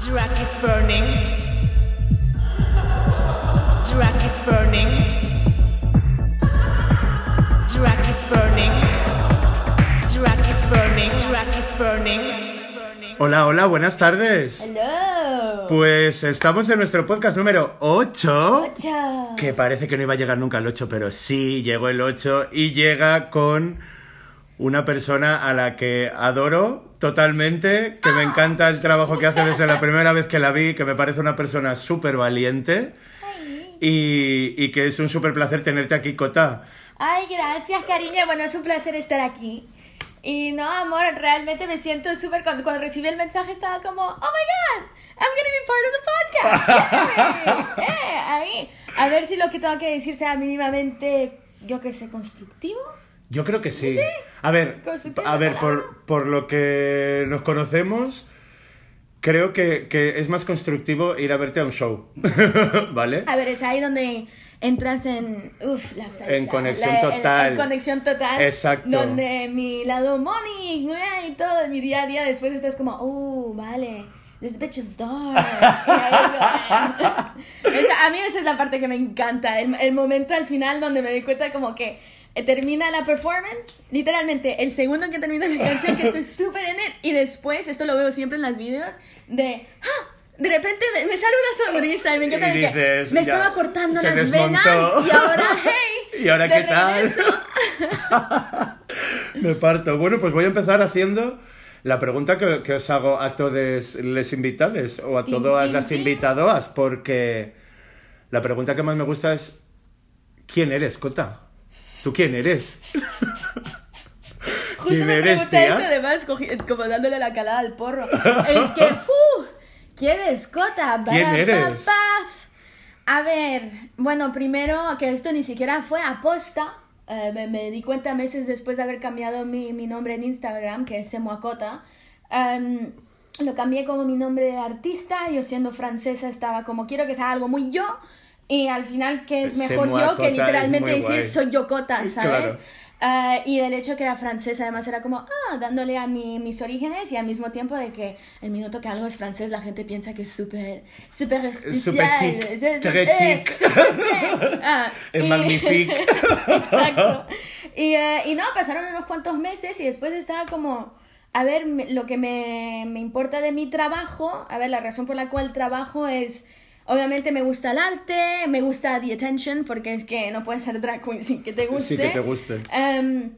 Drac is burning. Drac is burning. Drac is burning. Drac is burning. Drac is burning. Hola, hola, buenas tardes. Hello. Pues estamos en nuestro podcast número 8. Ocho. Que parece que no iba a llegar nunca al 8, pero sí, llegó el 8 y llega con una persona a la que adoro totalmente, que me encanta el trabajo que hace desde la primera vez que la vi, que me parece una persona súper valiente y, y que es un súper placer tenerte aquí, Cota. Ay, gracias, cariño. Bueno, es un placer estar aquí. Y no, amor, realmente me siento súper... Cuando, cuando recibí el mensaje estaba como, oh my god, I'm gonna be part of the podcast. Eh, ahí. A ver si lo que tengo que decir sea mínimamente, yo qué sé, constructivo. Yo creo que sí. A ver, a ver, por, por lo que nos conocemos, creo que, que es más constructivo ir a verte a un show, ¿vale? A ver, es ahí donde entras en, uf, la salsa. En conexión la- total. En, conexión total. Exacto. Donde mi lado money y todo, mi día a día, después estás como, oh, vale. This bitch is dark. Esa- a mí esa es la parte que me encanta. El, el momento al final donde me doy cuenta como que eh, termina la performance, literalmente el segundo en que termina la canción, que estoy súper en él, y después, esto lo veo siempre en las videos, de, ¡ah! de repente me, me sale una sonrisa y me encanta Y de que dices, me estaba cortando las desmontó. venas y ahora, hey, ¿Y ahora de qué tal? Me parto. Bueno, pues voy a empezar haciendo la pregunta que, que os hago a todos les invitados o a todas las tin. invitadoas, porque la pregunta que más me gusta es ¿quién eres, Cota? ¿Tú quién eres? Justo ¿Quién me eres, pregunté tía? esto además, como dándole la calada al porro. es que, ¡fu! ¿Quién es Cota? ¿Quién eres? A ver, bueno, primero que esto ni siquiera fue aposta. eh, me, me di cuenta meses después de haber cambiado mi, mi nombre en Instagram, que es Semuacota. Em, lo cambié como mi nombre de artista. Yo siendo francesa estaba como, quiero que sea algo muy yo. Y al final, que es mejor yo que literalmente decir soy yo Cota, ¿sabes? Claro. Ah, y el hecho que era francesa, además era como, ah, dándole a mi- mis orígenes y al mismo tiempo de que el minuto que algo es francés, la gente piensa que es súper, súper especial. súper chic, Es- es- eh, chic. Ah, Es y- magnifique. Exacto. Y, eh, y no, pasaron unos cuantos meses y después estaba como, a ver, lo que me, me importa de mi trabajo, a ver, la razón por la cual trabajo es, obviamente me gusta el arte, me gusta the attention, porque es que no puedes ser drag queen sin que te guste. Sí, que te guste. Em,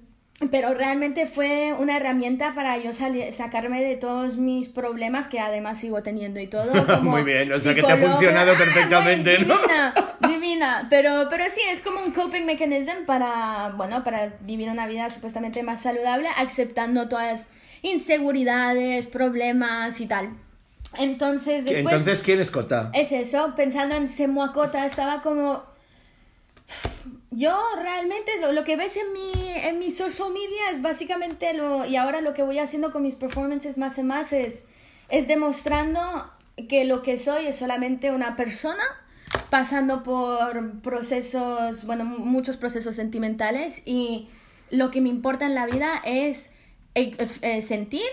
pero realmente fue una herramienta para yo sacarme de todos mis problemas que además sigo teniendo y todo. Como Muy bien, o sea que te ha funcionado Ah, perfectamente, ¿no? Divina, divina. Pero, pero sí, es como un coping mechanism para, bueno, para vivir una vida supuestamente más saludable, aceptando todas inseguridades, problemas y tal. Entonces, después... Entonces, ¿quién es Cota? Es eso, pensando en Semuacota, estaba como... Yo realmente lo, lo que ves en mi, en mi social media es básicamente lo... Y ahora lo que voy haciendo con mis performances más y más es, es demostrando que lo que soy es solamente una persona pasando por procesos, bueno, mu- muchos procesos sentimentales y lo que me importa en la vida es eh, eh, sentir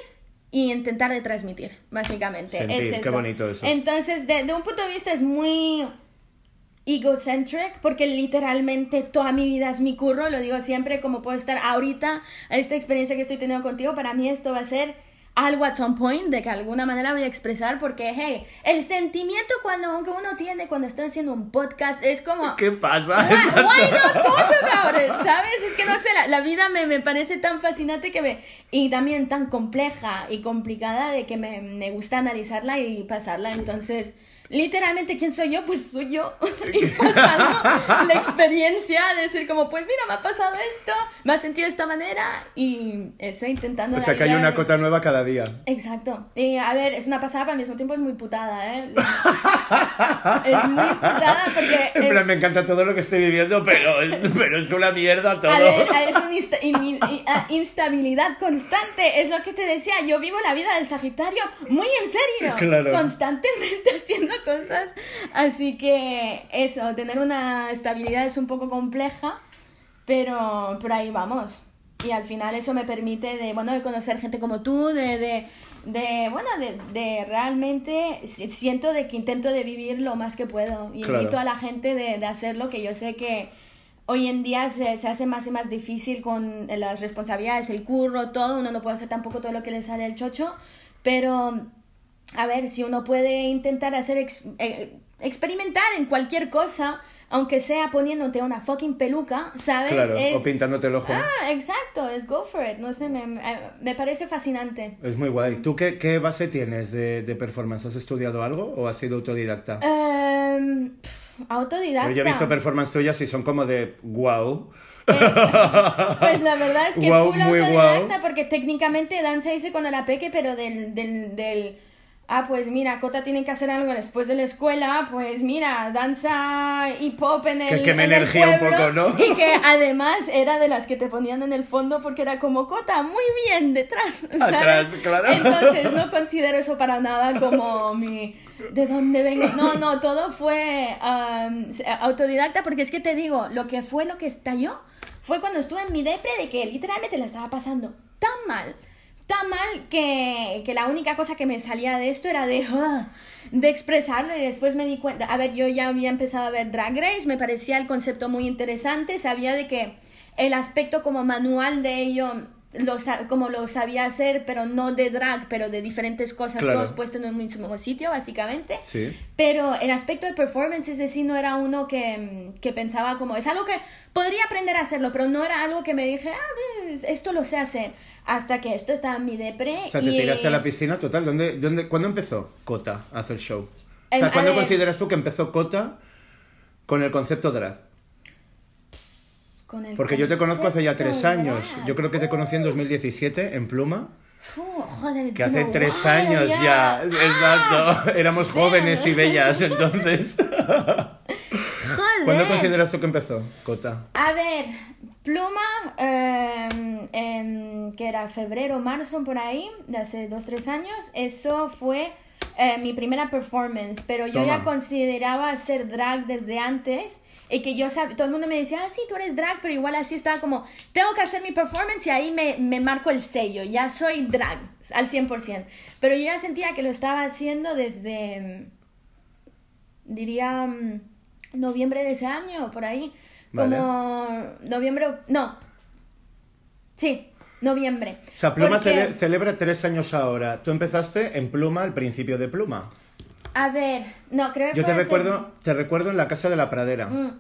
y intentar de transmitir, básicamente. Sentir, es qué eso. bonito eso. Entonces, de, de un punto de vista es muy egocentric porque literalmente toda mi vida es mi curro, lo digo siempre como puedo estar ahorita, esta experiencia que estoy teniendo contigo, para mí esto va a ser algo at some point de que alguna manera voy a expresar porque, hey, el sentimiento cuando que uno tiene cuando está haciendo un podcast es como... ¿Qué pasa? Why, why not talk about it? ¿Sabes? Es que no sé, la, la vida me, me parece tan fascinante que me... Y también tan compleja y complicada de que me, me gusta analizarla y pasarla. Entonces, literalmente, ¿quién soy yo? Pues soy yo. y pasando la experiencia de decir como, pues mira, me ha pasado esto, me ha sentido de esta manera y estoy intentando... O sea que hay una Cota nueva cada día. Exacto. Y a ver, es una pasada, pero al mismo tiempo es muy putada, ¿eh? es muy putada porque... En eh, plan, me encanta todo lo que estoy viviendo, pero, es- pero es una mierda todo. A ver, es una insta- in- in- in- instabilidad constante. Es lo que te decía. Yo vivo la vida del Sagitario muy en serio. Claro. Constantemente haciendo cosas. Así que eso, tener una estabilidad es un poco compleja. Pero por ahí vamos. Y al final eso me permite de, bueno, de conocer gente como tú, de, de de bueno de, de realmente si- siento de que intento de vivir lo más que puedo y Claro. invito a la gente de, de hacerlo que yo sé que hoy en día se, se hace más y más difícil con las responsabilidades el curro todo uno no puede hacer tampoco todo lo que le sale al chocho pero a ver si uno puede intentar hacer ex- eh, experimentar en cualquier cosa aunque sea poniéndote una fucking peluca sabes Claro, es o pintándote el ojo. ah exacto es go for it no sé me, me- parece fascinante Es muy guay. ¿Tú qué, qué base tienes de, de performance? ¿Has estudiado algo o has sido autodidacta? Em, pf, autodidacta. Pero yo he visto performance tuyas y son como de wow. Pues la verdad es que Guau, full autodidacta guau. porque técnicamente danza hice cuando era peque, pero del, del, del... Ah, pues mira, Cota tiene que hacer algo después de la escuela, pues mira, danza hip hop en el, Que en el energía un poco, ¿no? Y que además era de las que te ponían en el fondo porque era como Cota, muy bien, detrás, ¿sabes? Atrás, claro. Entonces no considero eso para nada como mi... ¿De dónde vengo? No, no, todo fue um, autodidacta porque es que te digo, lo que fue lo que estalló fue cuando estuve en mi depre de que literalmente la estaba pasando tan mal, tan mal que, que la única cosa que me salía de esto era de, ah, de expresarlo y después me di cuenta, a ver, yo ya había empezado a ver Drag Race, me parecía el concepto muy interesante, sabía de que el aspecto como manual de ello lo, como lo sabía hacer, pero no de drag, pero de diferentes cosas, Claro. todos puestos en el mismo sitio, básicamente. Sí. Pero el aspecto de performance, es decir, no era uno que, que pensaba como, es algo que podría aprender a hacerlo, pero no era algo que me dije, ah, esto lo sé hacer. Hasta que esto estaba en mi depre. O sea, te tiraste a la piscina total. ¿Dónde, dónde, ¿Cuándo empezó Cota a hacer show? O sea, ¿cuándo ver. consideras tú que empezó Cota con el concepto drag? Con el Porque yo te conozco hace ya tres años. Yo creo que te conocí en 2017 en Pluma. Fu, joder, Que hace tres años ya. Ah, Exacto. Éramos jóvenes y bellas entonces. Joder. ¿Cuándo consideras tú que empezó Cota? A ver, Pluma, eh, que era febrero, marzo, por ahí, de hace dos, tres años, eso fue eh, mi primera performance, pero yo ya consideraba hacer drag desde antes y que yo sab- todo el mundo me decía, ah, sí, tú eres drag, pero igual así estaba como, tengo que hacer mi performance y ahí me, me marco el sello, ya soy drag al 100%, pero yo ya sentía que lo estaba haciendo desde, mm, diría, mm, noviembre de ese año, por ahí, Vale. como noviembre, no, sí, noviembre. O sea, Pluma Porque- cele- celebra tres años ahora. Tú empezaste en Pluma al principio de Pluma. A ver, no, creo que Yo te fue recuerdo, te recuerdo en la casa de la pradera. Mm.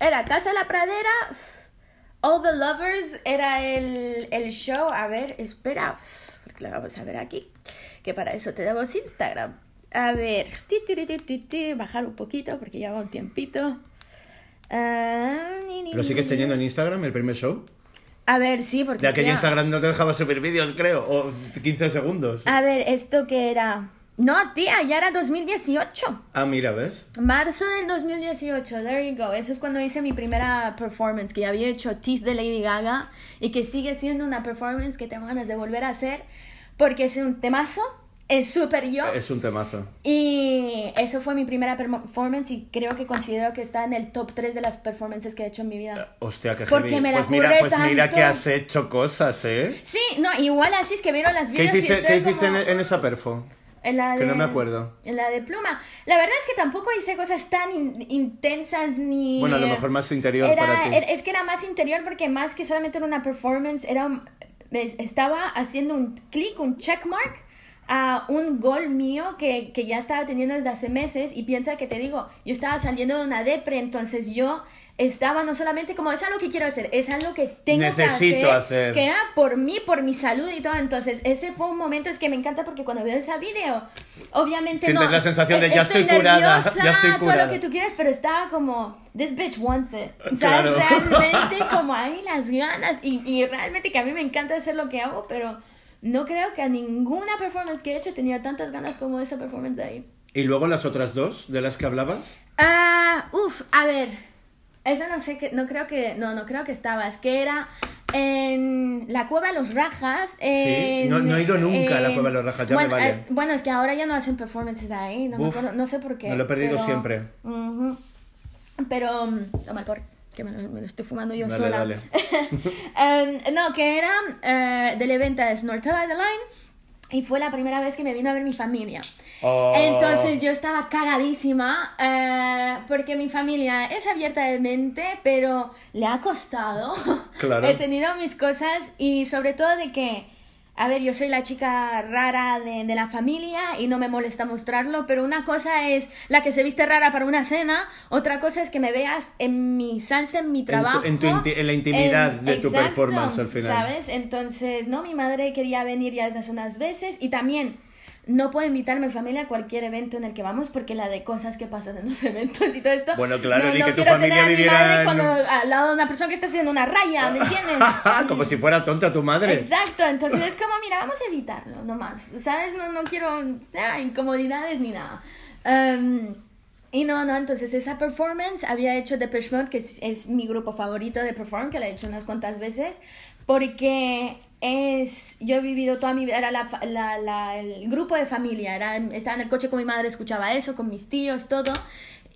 Era Casa de la Pradera, All the Lovers era el, el show. A ver, espera, porque lo vamos a ver aquí, que para eso tenemos Instagram. A ver, bajar un poquito porque ya va un tiempito. Ah, ¿Lo sigues ni. teniendo en Instagram, el primer show? A ver, sí, porque... De aquella tía, Instagram no te dejaba subir vídeos, creo, o 15 segundos. A ver, ¿esto que era? No, tía, ya era 2018. Ah, mira, ¿ves? Marzo del 2018, there you go. Eso es cuando hice mi primera performance, que ya había hecho Teeth de Lady Gaga y que sigue siendo una performance que tengo ganas de volver a hacer porque es un temazo, es súper yo. Es un temazo. Y eso fue mi primera performance y creo que considero que está en el top 3 de las performances que he hecho en mi vida. Hostia, qué Porque me la pues mira, pues mira tanto. que has hecho cosas, ¿eh? Sí, no, igual así es que vieron las ¿Qué videos y hiciste, estoy ¿qué hiciste como- en, en esa perfo? En la Que no de- me acuerdo. En la de pluma. La verdad es que tampoco hice cosas tan in- intensas ni... Bueno, a lo mejor más interior Era- para ti. era- es que era más interior porque más que solamente era una performance, era estaba haciendo un clic, un checkmark a un gol mío que, que ya estaba teniendo desde hace meses y piensa que te digo, yo estaba saliendo de una depre, entonces yo estaba no solamente como es algo que quiero hacer, es algo que tengo Necesito que hacer, hacer. que era por mí, por mi salud y todo, entonces ese fue un momento, es que me encanta porque cuando veo ese video, obviamente Sientes no... la sensación de, eh, ya estoy curada, nerviosa, ya estoy todo curada. lo que tú quieras, pero estaba como, this bitch wants it. O sea, Claro. realmente como hay las ganas y, y realmente que a mí me encanta hacer lo que hago, pero no creo que a ninguna performance que he hecho tenía tantas ganas como esa performance de ahí. ¿Y luego las otras dos de las que hablabas? Ah, uff, a ver, esa no sé que, no creo que, no, no creo que estabas, que era en la Cueva de los Rajas. en- no- no he ido nunca a la Cueva de los Rajas, ya me vale. eh, bueno, es que ahora ya no hacen performances ahí, no, me acuerdo, no sé por qué. me lo he perdido pero- siempre. Pero, mm, toma el por, que me, lo- me lo estoy fumando yo Dale, sola. dale. Em, no, que era eh, del evento de Snortella de Line. Y fue la primera vez que me vino a ver mi familia. Oh. Entonces yo estaba cagadísima eh, porque mi familia es abierta de mente, pero le ha costado. Claro. He tenido mis cosas y sobre todo de que, a ver, yo soy la chica rara de, de la familia y no me molesta mostrarlo, pero una cosa es la que se viste rara para una cena, otra cosa es que me veas en mi salsa, en mi trabajo. en tu inti- en la intimidad en- de tu exacto, performance al final. ¿Sabes? Entonces, no, mi madre quería venir ya desde hace unas veces y también no puedo invitar a mi familia a cualquier evento en el que vamos porque la de cosas que pasan en los eventos y todo esto. Bueno, claro, no, ni no que tu quiero familia tener a mi viviera cuando al lado de una persona que está haciendo una raya, ¿me entiendes? Como si fuera tonta tu madre. Exacto, entonces es como, mira, vamos a evitarlo, no más, ¿sabes? No, no quiero ah, incomodidades ni nada. Um, y no, no, entonces esa performance había hecho Depeche Mode, que es, es mi grupo favorito de perform, que la he hecho unas cuantas veces, porque es, yo he vivido toda mi vida, era la, la- la- el grupo de familia, era, estaba en el coche con mi madre, escuchaba eso, con mis tíos, todo,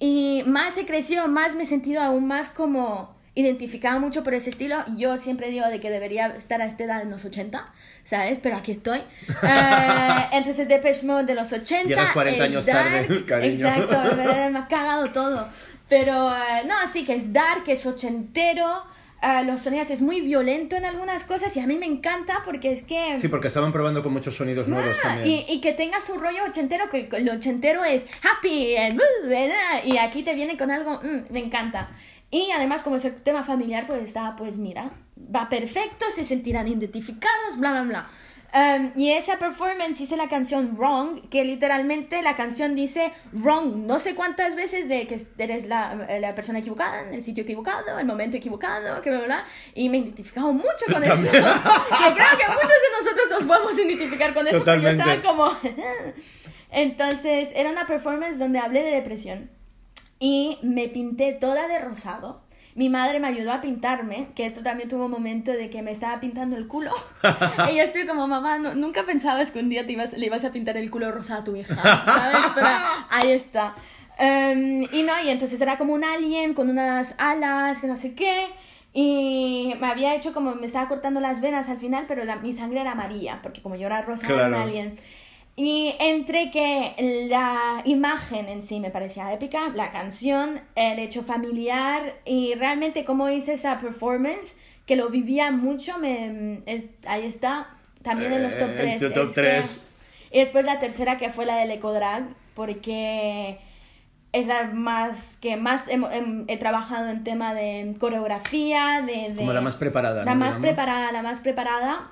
y más se creció, más me he sentido aún más como identificada mucho por ese estilo. Yo siempre digo de que debería estar a esta edad en los 80, ¿sabes? Pero aquí estoy. Eh, entonces, Depeche Mode de los 80. Llegas 40 es años tarde, cariño. Exacto, me, me ha cagado todo. Pero, eh, no, sí que es dark, es ochentero. Eh, los sonidos es muy violento en algunas cosas y a mí me encanta porque es que... Sí, porque estaban probando con muchos sonidos nuevos Ah, también. y, y que tenga su rollo ochentero, que lo ochentero es happy, uh, uh, y aquí te viene con algo, mm, me encanta. Y además, como es el tema familiar, pues está, pues mira, va perfecto, se sentirán identificados, bla, bla, bla. Um, y esa performance hice la canción Wrong, que literalmente la canción dice Wrong no sé cuántas veces de que eres la, la persona equivocada, en el sitio equivocado, el momento equivocado, que bla, bla, bla. Y me he identificado mucho con eso. que creo que muchos de nosotros nos podemos identificar con eso, porque yo estaba como... Entonces, era una performance donde hablé de depresión y me pinté toda de rosado. Mi madre me ayudó a pintarme, que esto también tuvo un momento de que me estaba pintando el culo. y yo estoy como, mamá, no- nunca pensabas que un día te ibas, le ibas a pintar el culo rosado a tu hija, ¿sabes? Pero ahí está. Em, y no, y entonces era como un alien con unas alas, que no sé qué. Y me había hecho como, me estaba cortando las venas al final, pero la- mi sangre era amarilla, porque como yo era rosa, era un Claro. alien. Y entre que la imagen en sí me parecía épica, la canción, el hecho familiar y realmente cómo hice esa performance, que lo vivía mucho, me, es- ahí está, también en los top Eh, 3. en tu top tres. Y después la tercera que fue la del Ecodrag, porque es la más que más he, he- he trabajado en tema de coreografía, de... de- Como la más preparada, La ¿no? más Digamos. preparada, la más preparada.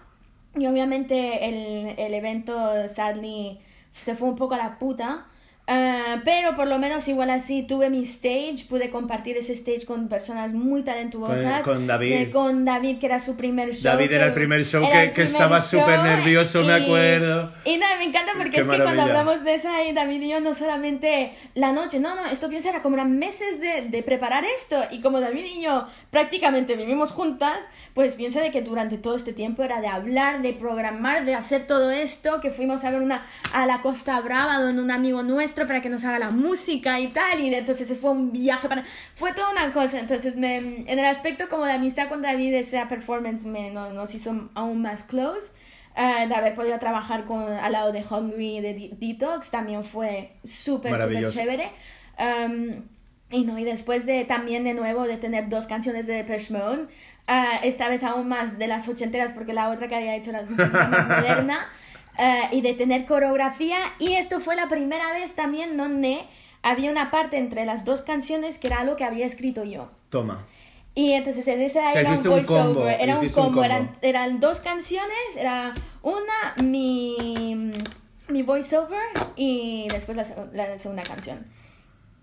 Y obviamente el, el evento, sadly, se fue un poco a la puta. Ah, pero por lo menos igual así tuve mi stage, pude compartir ese stage con personas muy talentuosas. Con- con David. Eh, con David, que era su primer show. David era el que- primer show que- el que primer estaba súper nervioso, me y- acuerdo. Y nada, me encanta porque Qué es que cuando maravilla. hablamos de esa y David y yo no solamente la noche, no, no, esto piensa era como eran meses de, de preparar esto y como David y yo prácticamente vivimos juntas, pues piensa de que durante todo este tiempo era de hablar, de programar, de hacer todo esto, que fuimos a ver una a la Costa Brava donde un amigo nuestro para que nos haga la música y tal, y entonces fue un viaje para... Fue toda una cosa, entonces me- en el aspecto como de amistad con David, esa performance me, no- nos hizo aún más close. Eh, de haber podido trabajar con, al lado de Hungry de De- Detox también fue súper, súper chévere. Um, y no, y después de también de nuevo de tener dos canciones de Depeche Mode, ah, esta vez aún más de las ochenteras porque la otra que había hecho era más moderna, ah, y de tener coreografía. Y esto fue la primera vez también donde había una parte entre las dos canciones que era algo que había escrito yo. Toma. Y entonces en ese sea, era un un combo, voiceover, era un combo. Eran, eran dos canciones, era una mi, mi voiceover y después la segunda canción.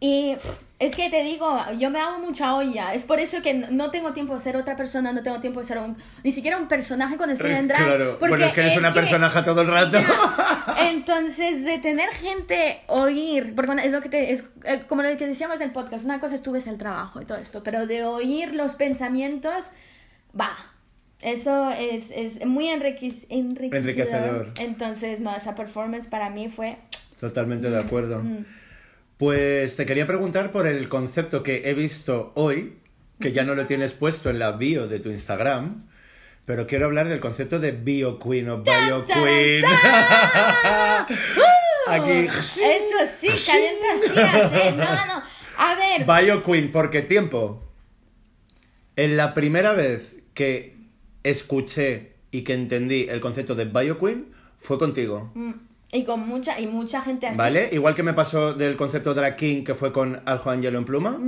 Y es que te digo, yo me hago mucha olla, es por eso que no- tengo tiempo de ser otra persona, no tengo tiempo de ser un, ni siquiera un personaje cuando estoy en drag. Claro, porque bueno, es que eres una personaje todo el rato. entonces, de tener gente oír, porque es lo que te, es eh, como lo que decíamos del podcast, una cosa es tú ves el trabajo y todo esto, pero de oír los pensamientos, va. Eso es, es muy enriquec- enriquecedor. Enriquecedor. Entonces, no, esa performance para mí fue... Totalmente de acuerdo. Mm. Pues te quería preguntar por el concepto que he visto hoy, que ya no lo tienes puesto en la bio de tu Instagram, pero quiero hablar del concepto de bio queen o bio queen. Aquí. Eso sí, calienta sillas, ¿eh? No, no. A ver. Bio queen, porque tiempo. En la primera vez que escuché y que entendí el concepto de bio queen fue contigo. mm, Y con mucha, y mucha gente así. ¿Vale? Igual que me pasó del concepto drag king que fue con Aljo Angelo en pluma.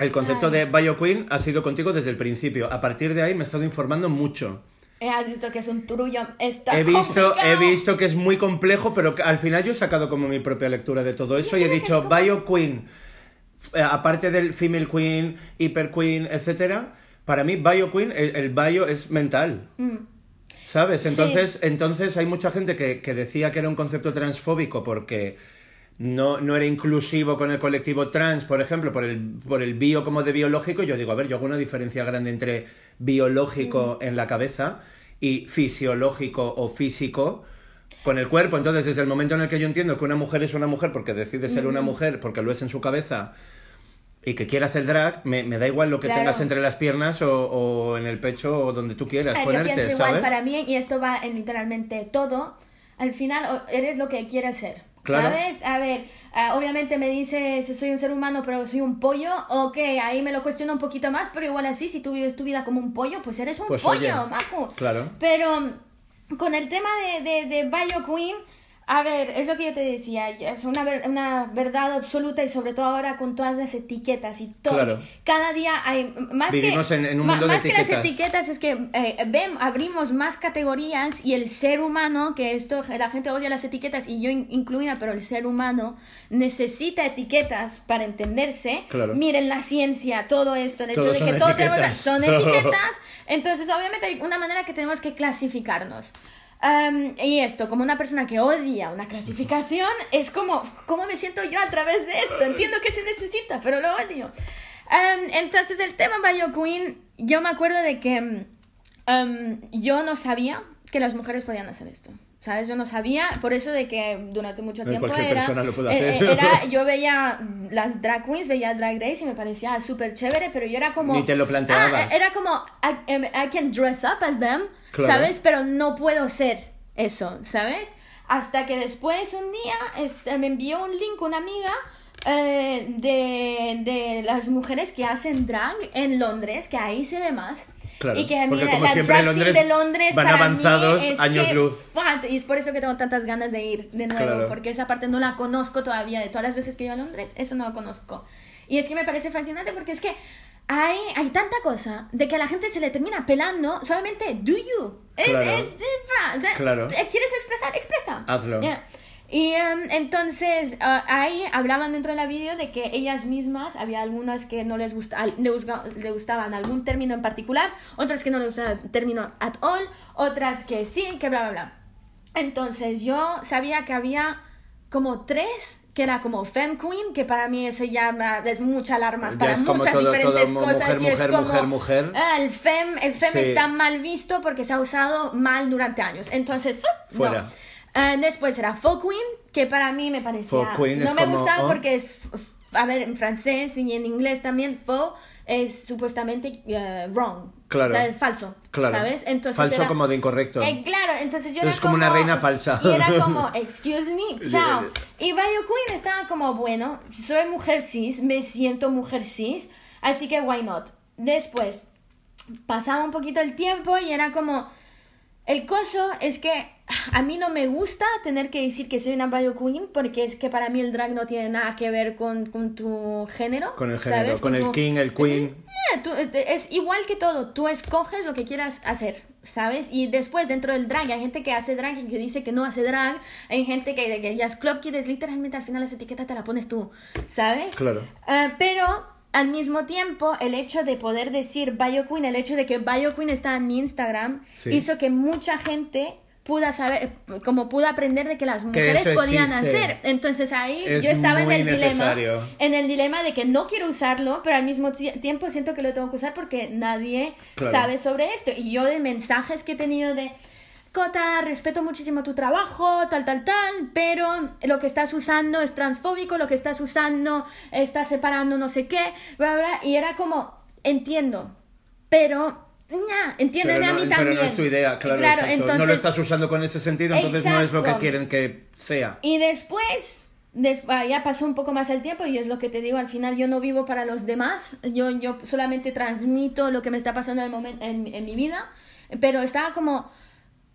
El concepto Ay. de Bio Queen ha sido contigo desde el principio. A partir de ahí me he estado informando mucho. Eh, Has visto que es un turullo. Está He visto, he visto que es muy complejo, pero al final yo he sacado como mi propia lectura de todo eso y he dicho como- Bio Queen, eh, aparte del Female Queen, Hyper Queen, etcétera, para mí Bio Queen, el, el bio es mental. Mm. ¿Sabes? Sí. Entonces, entonces hay mucha gente que, que decía que era un concepto transfóbico porque no, no era inclusivo con el colectivo trans, por ejemplo, por el, por el bio como de biológico. Yo digo, a ver, yo hago una diferencia grande entre biológico en la cabeza y fisiológico o físico con el cuerpo. Entonces, desde el momento en el que yo entiendo que una mujer es una mujer porque decide ser una mujer, porque lo es en su cabeza y que quiere hacer drag, me, me da igual lo que Claro. tengas entre las piernas o, o en el pecho o donde tú quieras Yo ponerte, pienso igual ¿sabes? para mí, y esto va en literalmente todo. Al final eres lo que quieres ser. Claro. ¿Sabes? A ver, ah, obviamente me dices, soy un ser humano, pero soy un pollo. Ok, ahí me lo cuestiono un poquito más, pero igual así, si tú vives tu vida como un pollo, pues eres un Pues, pollo, oye, Macu. claro. Pero mm, con el tema de, de, de Bio Queen, a ver, es lo que yo te decía, es una, ver- una verdad absoluta y sobre todo ahora con todas las etiquetas y todo. Claro. Cada día hay más Vivimos que, en- en un ma- mundo de más que las etiquetas. es que eh, ven, abrimos más categorías y el ser humano, que esto la gente odia las etiquetas y yo in- incluida, pero el ser humano necesita etiquetas para entenderse. Claro. Miren la ciencia, todo esto, el hecho de que todo tenemos son etiquetas. Entonces, obviamente hay una manera que tenemos que clasificarnos. Am, y esto, como una persona que odia una clasificación, es como, ¿cómo me siento yo a través de esto? Entiendo que se necesita, pero lo odio. Am, entonces, el tema Bio Queen, yo me acuerdo de que am, yo no sabía que las mujeres podían hacer esto. ¿Sabes? Yo no sabía, por eso de que durante mucho Eh, tiempo era, eh, eh, era- yo veía las drag queens, veía Drag Race y me parecía súper chévere, pero yo era como... Ni te lo planteabas. Ah, era como, I, em, I can dress up as them, Claro. ¿sabes? Pero no puedo ser eso, ¿sabes? Hasta que después un día este, me envió un link una amiga eh, de, de las mujeres que hacen drag en Londres, que ahí se ve más. Claro, y que a mí la, la siempre drag Londres de Londres van para avanzados mí es años que, luz. fat, y es por eso que tengo tantas ganas de ir de nuevo, Claro. porque esa parte no la conozco todavía. De todas las veces que he ido a Londres, eso no lo conozco. Y es que me parece fascinante porque es que hay, hay tanta cosa de que a la gente se le termina pelando solamente do you. Es, Claro. es, es- ah, de- Claro. ¿Quieres expresar? Expresa. Hazlo. Yeah. Y em, entonces ah, ahí hablaban dentro de la vídeo de que ellas mismas, había algunas que no les, gusta, le, le gustaban algún término en particular, otras que no les gustaba el término at all, otras que sí, que bla, bla, bla. Entonces yo sabía que había como tres, que era como Femme Queen, que para mí eso ya es mucha alarmas para muchas todo- diferentes todo cosas. mujer, y es mujer, como, mujer, mujer. ah, el Femme, el fem Sí. está mal visto porque se ha usado mal durante años. Entonces. Fuera. no. Después era Faux Queen, que para mí me parecía... No me como, gustaba oh. porque es, a ver, en francés y en inglés también, faux es supuestamente eh, wrong. Claro. O sea, falso. Claro. ¿Sabes? Entonces Falso era- como de incorrecto. Eh, claro, entonces yo Es era como una reina falsa. Y era como, excuse me, chao. Y Bio Queen estaba como, bueno, soy mujer cis, me siento mujer cis, así que why not. Después, pasaba un poquito el tiempo y era como, el coso es que a mí no me gusta tener que decir que soy una Bio Queen porque es que para mí el drag no tiene nada que ver con, con tu género. Con el género, ¿sabes? con el tu- king, el queen. Eh, tú- eh, es igual que todo, tú escoges lo que quieras hacer, ¿sabes? Y después dentro del drag hay gente que hace drag y que dice que no hace drag, hay gente que, que ya es club kids, literalmente al final esa etiqueta te la pones tú, ¿sabes? Claro. Eh, pero al mismo tiempo el hecho de poder decir Bio Queen, el hecho de que Bio Queen está en mi Instagram, Sí. hizo que mucha gente pueda saber, como pudo aprender de que las mujeres podían existe. hacer. Entonces ahí Es yo estaba en el dilema en el dilema de que no quiero usarlo, pero al mismo ti- tiempo siento que lo tengo que usar porque nadie Claro. sabe sobre esto. Y yo de mensajes que he tenido de, Cota, respeto muchísimo tu trabajo, tal, tal, tal, pero lo que estás usando es transfóbico, lo que estás usando está separando no sé qué, bla, bla, y era como, entiendo, pero ña, entiéndeme Pero a no, mí pero también. no es tu idea, claro. exacto. No lo entonces- estás usando con ese sentido, entonces no es lo que Exacto. quieren que sea. Y después, des- ah, ya pasó un poco más el tiempo y es lo que te digo, al final yo no vivo para los demás, yo, yo solamente transmito lo que me está pasando en, el en, en mi vida, pero estaba como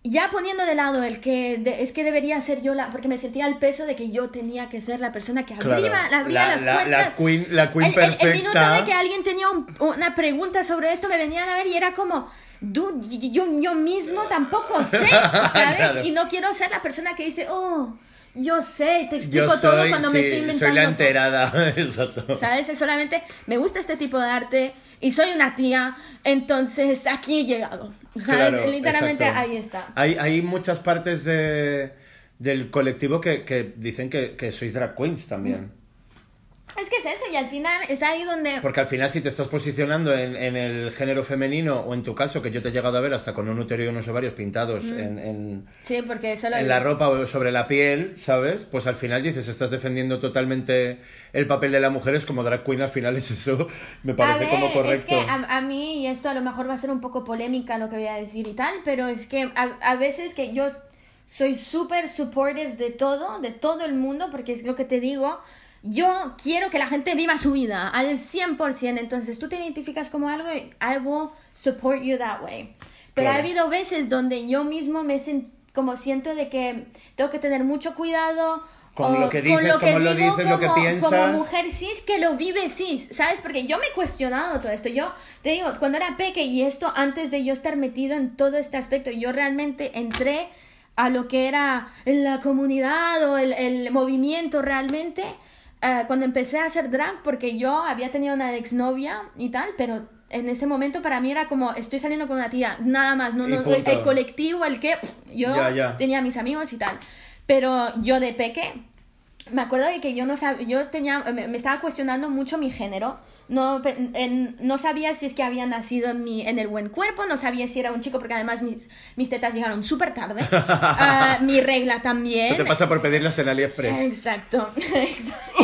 ya poniendo de lado el que de- es que debería ser yo la, porque me sentía el peso de que yo tenía que ser la persona que Claro. abría, abría La- las la- puertas. la queen- la queen el, el- el minuto de que alguien tenía un- una pregunta sobre esto me venían a ver y era como... Dude, yo, yo mismo tampoco sé, ¿sabes? Claro. Y no quiero ser la persona que dice, oh, yo sé, te explico Yo todo cuando me estoy inventando. soy la enterada, exacto. ¿Sabes? Es solamente me gusta este tipo de arte y soy una tía, entonces aquí he llegado. ¿Sabes? Claro, Literalmente exacto. ahí está. Hay, hay muchas partes de, del colectivo que, que dicen que, que sois drag queens también. Es que es eso, y al final es ahí donde. Porque al final si te estás posicionando en, en el género femenino, o en tu caso, que yo te he llegado a ver hasta con un útero y unos ovarios pintados en, en, Sí, porque solo. en la ropa o sobre la piel, ¿sabes? Pues al final dices, estás defendiendo totalmente el papel de la mujer, es como drag queen, al final es eso, me parece a ver, como correcto. Es que a, a mí, y esto a lo mejor va a ser un poco polémica lo que voy a decir y tal, pero es que a, a veces que yo soy súper supportive de todo, de todo el mundo, porque es lo que te digo, yo quiero que la gente viva su vida al 100%, entonces tú te identificas como algo y I will support you that way. Pero Claro. ha habido veces donde yo mismo me como siento de que tengo que tener mucho cuidado Con o lo que dices, cómo lo dices, lo que como- piensas. Como mujer cis que lo vive cis, ¿sabes? Porque yo me he cuestionado todo esto. Yo te digo, cuando era peque y esto antes de yo estar metido en todo este aspecto, yo realmente entré a lo que era la comunidad o el, el movimiento realmente eh, cuando empecé a hacer drag, porque yo había tenido una exnovia y tal, pero en ese momento para mí era como, estoy saliendo con una tía, nada más, no, no, el, el colectivo, el que pff, yo Ya, ya. tenía mis amigos y tal. Pero yo de peque, me acuerdo de que yo no sabía, yo tenía, me, me estaba cuestionando mucho mi género. No, en- no sabía si es que había nacido en, mi, en el buen cuerpo, no sabía si era un chico, porque además mis, mis tetas llegaron súper tarde. Ah, mi regla también. Eso te pasa por pedirlas en AliExpress. Exacto, exacto.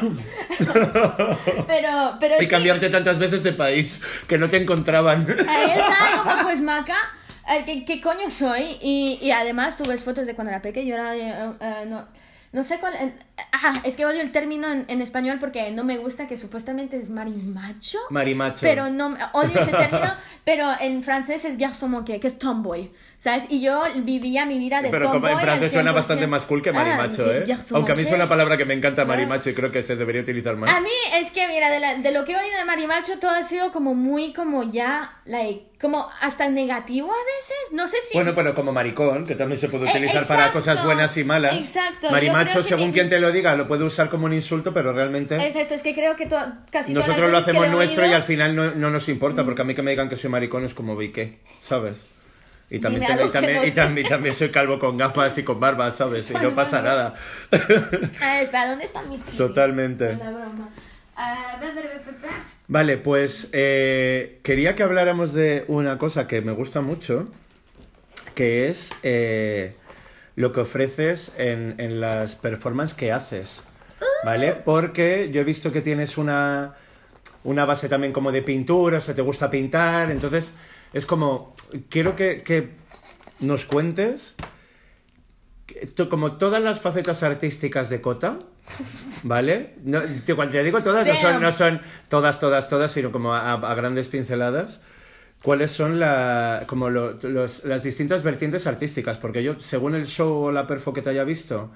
pero, pero Y sí, cambiarte tantas veces de país que no te encontraban. Ahí está, como pues maca. eh, ¿Qué, qué coño soy? Y, y además tú ves fotos de cuando era pequeña, yo era... eh, no, no sé cuál... eh, ajá, es que odio el término en, en español porque no me gusta que supuestamente es marimacho. Marimacho. Pero no, odio ese término, pero en francés es garçon manqué, que es tomboy, ¿sabes? Y yo vivía mi vida de Pero como en francés suena 100%. bastante más cool que marimacho, Ah, ¿eh? Aunque a mí es una palabra que me encanta marimacho y creo que se debería utilizar más. A mí es que, mira, de, la- de lo que he oído de Marimacho, todo ha sido como muy, como ya, like, como hasta negativo a veces. No sé si. Bueno, pero como maricón, que también se puede Eh, utilizar para exacto, cosas buenas y malas. exacto, Marimacho, que- según quien te lo diga, lo puede usar como un insulto, pero realmente Es esto, es que creo que to- casi todas nosotros las lo que hacemos nuestro oído- y al final no, no nos importa, porque a mí que me digan que soy maricón es como vi qué, ¿sabes? Y también, y, también, no y también, y también soy calvo con gafas y con barba, ¿sabes? Y no pasa nada. Ah, espera, ¿dónde están mis pies? Totalmente. La broma. Ah. Vale, pues eh, quería que habláramos de una cosa que me gusta mucho, que es eh, lo que ofreces en, en las performances que haces, ¿vale? Porque yo he visto que tienes una, una base también como de pintura, o sea, te gusta pintar, entonces es como, quiero que, que nos cuentes, que to- como todas las facetas artísticas de Cota, ¿Vale? No, te- cuando te digo todas, no son, no son todas, todas, todas, sino como a, a grandes pinceladas. ¿Cuáles son la, como lo- los- las distintas vertientes artísticas? Porque yo, según el show o la perfo que te haya visto,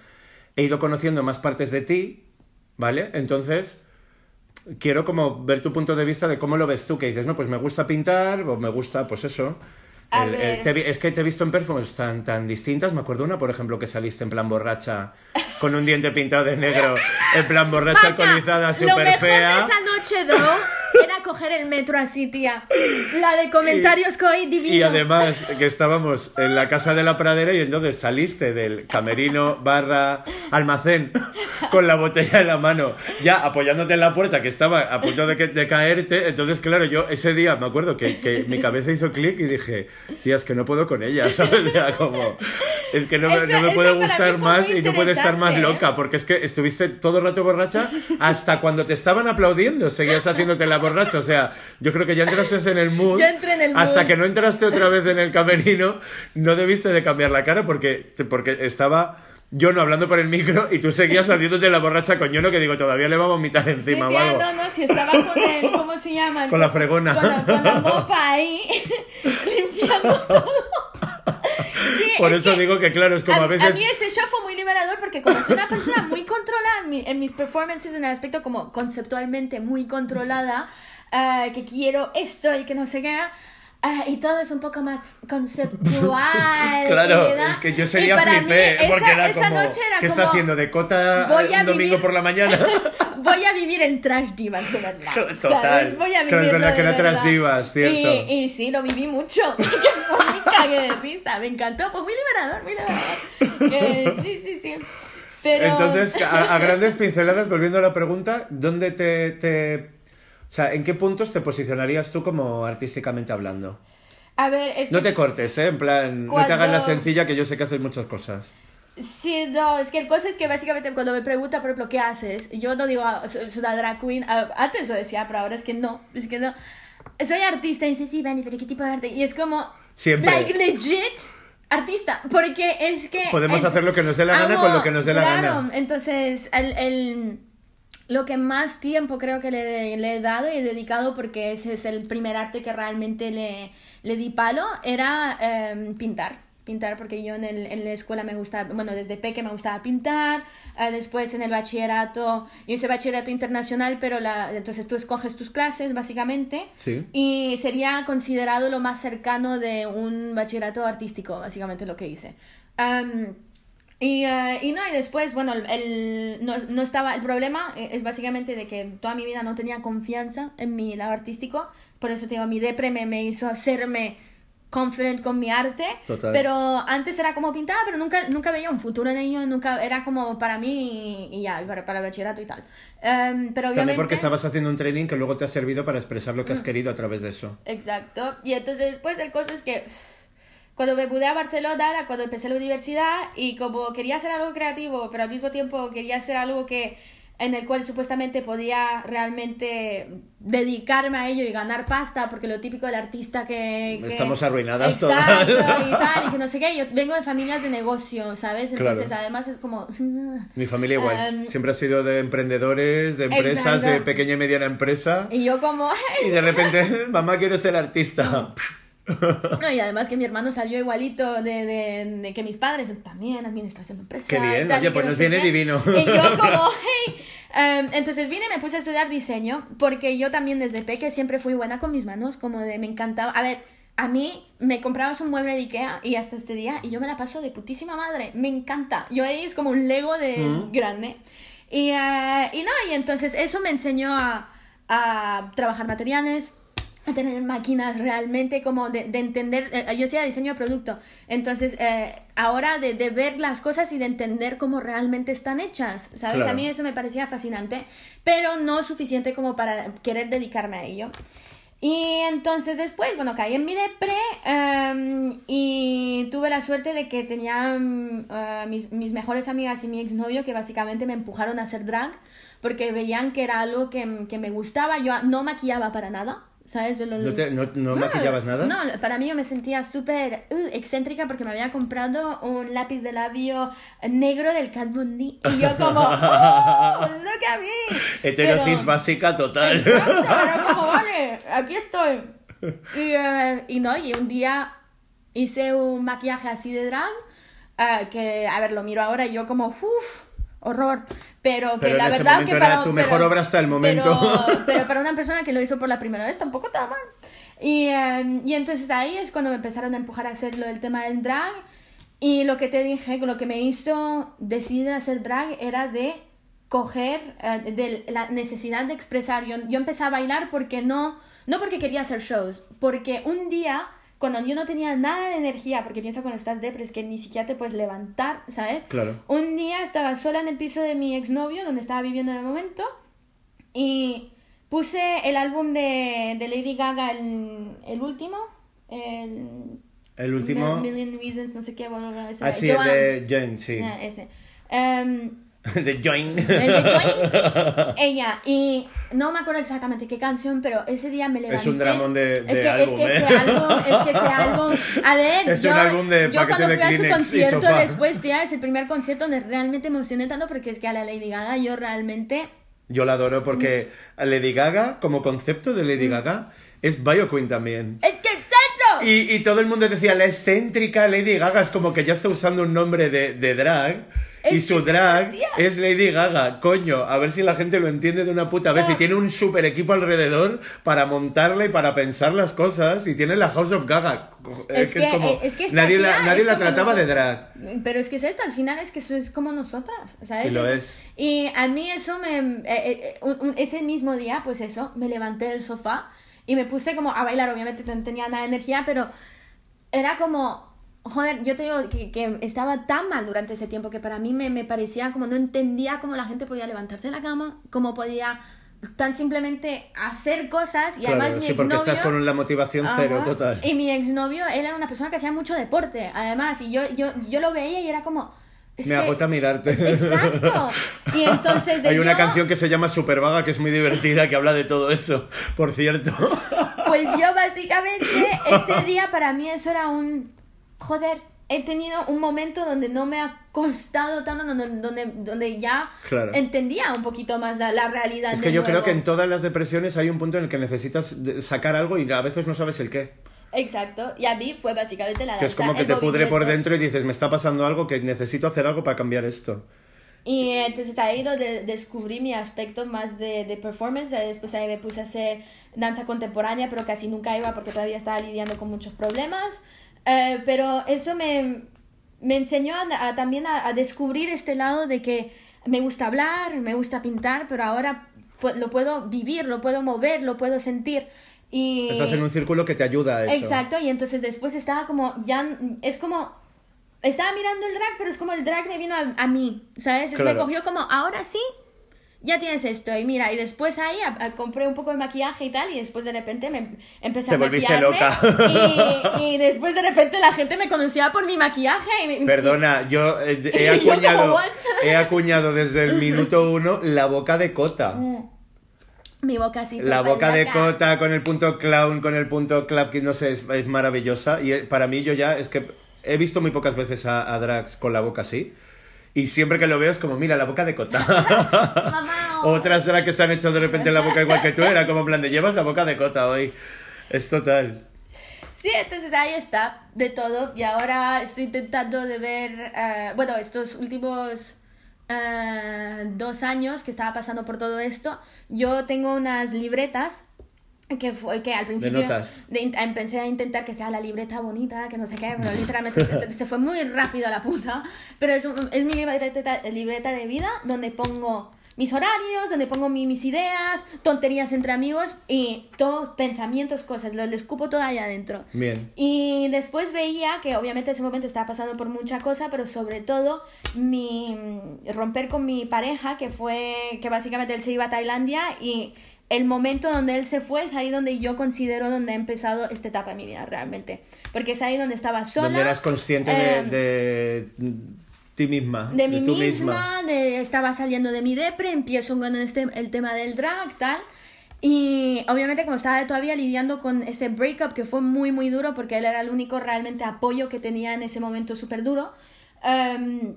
he ido conociendo más partes de ti, ¿vale? Entonces, quiero como ver tu punto de vista de cómo lo ves tú, que dices, no, pues me gusta pintar, o me gusta, pues eso. El- el- te es que te he visto en performances tan, tan distintas. Me acuerdo una, por ejemplo, que saliste en plan borracha, con un diente pintado de negro, en plan borracha alcoholizada, Lo súper mejor fea. de esa noche, ¿no? Era coger el metro así, tía. La de comentarios que hoy divino. Y además que estábamos en la casa de la pradera y entonces saliste del camerino barra almacén con la botella en la mano, ya apoyándote en la puerta que estaba a punto de, que- de caerte. Entonces, claro, yo ese día me acuerdo que, que mi cabeza hizo clic y dije, tía, es que no puedo con ella, ¿sabes? Era como... Es que no Eso- no me puede gustar más y no puede estar más loca, porque es que estuviste todo el rato borracha hasta cuando te estaban aplaudiendo, seguías haciéndote la borracha. O sea, yo creo que ya entraste en el mood. Ya entré en el Hasta mood. que no entraste otra vez en el camerino, no debiste de cambiar la cara porque, porque estaba yo no hablando por el micro y tú seguías haciéndote la borracha con Yono que digo, todavía le va a vomitar Sí, encima o tía, no, no, si estaba con el, ¿cómo se llama? Con la fregona. Con la, con la mopa ahí, limpiando todo. Sí, Por es eso que digo que claro, es como a, veces... mí ese show fue muy liberador porque como soy una persona muy controlada en mis performances, en el aspecto como conceptualmente muy controlada, ah, que quiero esto y que no sé qué, ah, y todo es un poco más conceptual. Claro, ¿verdad? es que yo Y sería mí flipé, esa- porque era esa como, noche era ¿qué como, está haciendo? ¿De cota voy a un domingo vivir- por la mañana? Voy a vivir en Trash Divas, de verdad. Total. ¿sabes? Voy a es vivirlo verdad que era Trash. Divas, cierto. Y, y sí, lo viví mucho. que fue muy cague de risa. Me encantó. Fue muy liberador, muy liberador. Que sí, sí, sí. Pero... Entonces, a, a grandes pinceladas, volviendo a la pregunta, ¿dónde te, te- O sea, ¿en qué puntos te posicionarías tú como artísticamente hablando? A ver, es No que... te cortes, ¿eh? En plan, no te hagas la Cuando- sencilla que yo sé que haces muchas cosas. Sí, no, es que el cosa es que básicamente cuando me pregunta, por ejemplo, ¿qué haces? Yo no digo, ah, soy una drag queen. Ah, Antes lo decía, pero ahora es que no. Es que no. Soy artista. Y dice, sí, Vani, pero ¿qué tipo de arte? Y es como... Siempre. Like, legit artista. Porque es que... Podemos es- hacer lo que nos dé la gana amo- con lo que nos dé la claro, gana. entonces, el... el lo que más tiempo creo que le, le he dado y he dedicado, porque ese es el primer arte que realmente le, le di palo, era em, pintar. Pintar, porque yo en, el- en la escuela me gustaba, bueno, desde peque me gustaba pintar, eh, después en el bachillerato, yo hice bachillerato internacional, pero la, entonces tú escoges tus clases, básicamente, Sí. y sería considerado lo más cercano de un bachillerato artístico, básicamente lo que hice. Am, y, eh, y no, y después, bueno, el, no, no estaba, el problema eh, es básicamente de que toda mi vida no tenía confianza en mi lado artístico, por eso te digo, mi depre me, me hizo hacerme confident con mi arte, Total. pero antes era como pintaba, pero nunca, nunca veía un futuro en ello, nunca, era como para mí y, y ya, para, para el bachillerato y tal. Em, pero obviamente... También porque estabas haciendo un training que luego te ha servido para expresar lo que Mm. has querido a través de eso. Exacto. Y entonces después el cosa es que cuando me mudé a Barcelona era cuando empecé la universidad y como quería hacer algo creativo, pero al mismo tiempo quería hacer algo que en el cual supuestamente podía realmente dedicarme a ello y ganar pasta, porque lo típico del artista que... que- Estamos arruinadas Exacto, todas. y tal, y que no sé qué. Yo vengo de familias de negocio, ¿sabes? Entonces Claro. además es como... Mi familia igual. Em, Siempre ha sido de emprendedores, de empresas, Exacto. de pequeña y mediana empresa. Y yo como... Y de repente, mamá, quiero ser artista. No, y además que mi hermano salió igualito de, de- de que mis padres, también administración de empresa. Qué bien, y tal, oye, pues no nos viene qué. divino. Y yo como, hey. Em, entonces vine y me puse a estudiar diseño, porque yo también desde peque siempre fui buena con mis manos, como de me encantaba. A ver, a mí me comprabas un mueble de Ikea y hasta este día, y yo me la paso de putísima madre, me encanta. Yo ahí es como un Lego de Mm. grande. Y, eh, y no, y entonces eso me enseñó a, a trabajar materiales, a tener máquinas realmente como de, de entender, eh, yo hacía diseño de producto, entonces eh, ahora de, de ver las cosas y de entender cómo realmente están hechas, ¿sabes? Claro. A mí eso me parecía fascinante, pero no suficiente como para querer dedicarme a ello. Y entonces después, bueno, caí en mi depre em, y tuve la suerte de que tenía mm, eh, mis, mis mejores amigas y mi exnovio que básicamente me empujaron a hacer drag porque veían que era algo que, que me gustaba. Yo no maquillaba para nada, ¿sabes? Yo lo- ¿No, te- no- no maquillabas nada? No, para mí yo me sentía súper uh, excéntrica porque me había comprado un lápiz de labio negro del Kat Von D. Y yo como, ¡oh, look at me! Heterosis Pero- básica total. Exacto, era como, vale, aquí estoy. Y, eh, y no, y un día hice un maquillaje así de drag, eh, que, a ver, lo miro ahora y yo como, uff, horror. Pero que Pero la verdad que era para... tu mejor obra hasta el momento. Pero, pero para una persona que lo hizo por la primera vez tampoco estaba mal. Y, eh, y entonces ahí es cuando me empezaron a empujar a hacer lo del tema del drag. Y lo que te dije, lo que me hizo decidir hacer drag era de coger eh, de la necesidad de expresar. Yo, yo empecé a bailar porque no, no porque quería hacer shows, porque un día, cuando yo no tenía nada de energía, porque piensa cuando estás depres que ni siquiera te puedes levantar, ¿sabes? Claro. Un día estaba sola en el piso de mi exnovio, donde estaba viviendo en el momento, y puse el álbum de, de Lady Gaga, el, el último, el El último. Mil- Million Reasons, no sé qué, bueno, ese, Ah, sí, el Joan. de Jen, sí. Ah, ese. Em, de Join. el de Join. Ella, y no me acuerdo exactamente qué canción, pero ese día me levanté. Es un dramón de- de es que, álbum, es que ¿eh? ese álbum, es que ese álbum, a ver, Es yo, de yo cuando de fui a su concierto después, tía, es el primer concierto donde realmente me emocioné tanto porque es que a la Lady Gaga yo realmente... Yo la adoro porque a Lady Gaga, como concepto de Mm. Lady Gaga, es Bio Queen también. ¡Es que es eso! Y, y todo el mundo decía, la excéntrica Lady Gaga es como que ya está usando un nombre de, de drag. Y su drag es Lady Gaga. Coño, a ver si la gente lo entiende de una puta vez. Y tiene un super equipo alrededor para montarla y para pensar las cosas. Y tiene la House of Gaga. Es que, como- es que esta nadie tía la, nadie es la como trataba de drag. Pero es que es esto, al final es que eso es como nosotras, ¿sabes? Y lo es. Y a mí eso me... eh, eh, un- ese mismo día, pues eso, me levanté del sofá y me puse como a bailar, obviamente no tenía nada de energía, pero era como... Joder, yo te digo que, que estaba tan mal durante ese tiempo que para mí me, me parecía como no entendía cómo la gente podía levantarse de la cama, cómo podía tan simplemente hacer cosas y Claro, además mi sí, porque estás exnovio- con la motivación cero Ajá. total. Y mi exnovio, él era una persona que hacía mucho deporte, además, y yo, yo, yo lo veía y era como... es Me que- agota mirarte. es- Exacto. Y entonces de Hay una canción que se llama Super Vaga que es muy divertida que habla de todo eso, por cierto. Pues yo básicamente, ese día para mí eso era un... Joder, he tenido un momento donde no me ha costado tanto, donde, donde, donde ya Claro. entendía un poquito más la, la realidad. Es de que yo creo nuevo. que en todas las depresiones hay un punto en el que necesitas de- sacar algo y a veces no sabes el qué. Exacto, y a mí fue básicamente la Que es como que te pudre por dentro y dices, me está pasando algo que necesito hacer algo para cambiar esto. Y entonces ahí donde descubrí mi aspecto más de, de performance, después ahí me puse a hacer danza contemporánea, pero casi nunca iba porque todavía estaba lidiando con muchos problemas. Eh, pero eso me, me enseñó a, a también a, a descubrir este lado de que me gusta hablar, me gusta pintar, pero ahora lo puedo vivir, lo puedo mover, lo puedo sentir. Y... Estás en un círculo que te ayuda a eso. Exacto, y entonces después estaba como, ya, es como, estaba mirando el drag, pero es como el drag me vino a, a mí, ¿sabes? Es me cogió como, ahora sí, ya tienes esto, y mira, y después ahí a- a- compré un poco de maquillaje y tal, y después de repente me empecé Te a volviste maquillarme, Y, y después de repente la gente me conocía por mi maquillaje. Y, me- Perdona, yo eh, he acuñado, he acuñado desde el minuto uno la boca de Cota. y- mi boca así. La boca de loca. Cota con el punto clown, con el punto clap, que no sé, es, es maravillosa. Y eh, para mí yo ya, es que he visto muy pocas veces a, a drags con la boca así. Y siempre que lo veo es como, mira, la boca de Cota. Mamá. Otras drags que se han hecho de repente la boca igual que tú, era como en plan de, llevas la boca de Cota hoy. Es total. Sí, entonces ahí está, de todo. Y ahora estoy intentando de ver, eh, bueno, estos últimos eh, dos años que estaba pasando por todo esto, yo tengo unas libretas que fue que al principio notas. de in- empecé a intentar que sea la libreta bonita, que no sé qué, pero literalmente se, se fue muy rápido a la puta. Pero es, un- es mi libreta, libreta de vida donde pongo mis horarios, donde pongo mi- mis ideas, tonterías entre amigos y todos pensamientos, cosas, lo, lo escupo todo ahí adentro. Bien. Y después veía que obviamente ese momento estaba pasando por mucha cosa, pero sobre todo mi mm, romper con mi pareja, que fue que básicamente él se iba a Tailandia y el momento donde él se fue es ahí donde yo considero donde ha empezado esta etapa de mi vida realmente, porque es ahí donde estaba sola. Donde eras consciente em, de, de ti misma. de mí tú misma, de estaba saliendo de mi depre, empiezo con este, el tema del drag, tal. Y obviamente como estaba todavía lidiando con ese breakup que fue muy muy duro porque él era el único realmente apoyo que tenía en ese momento súper duro, em,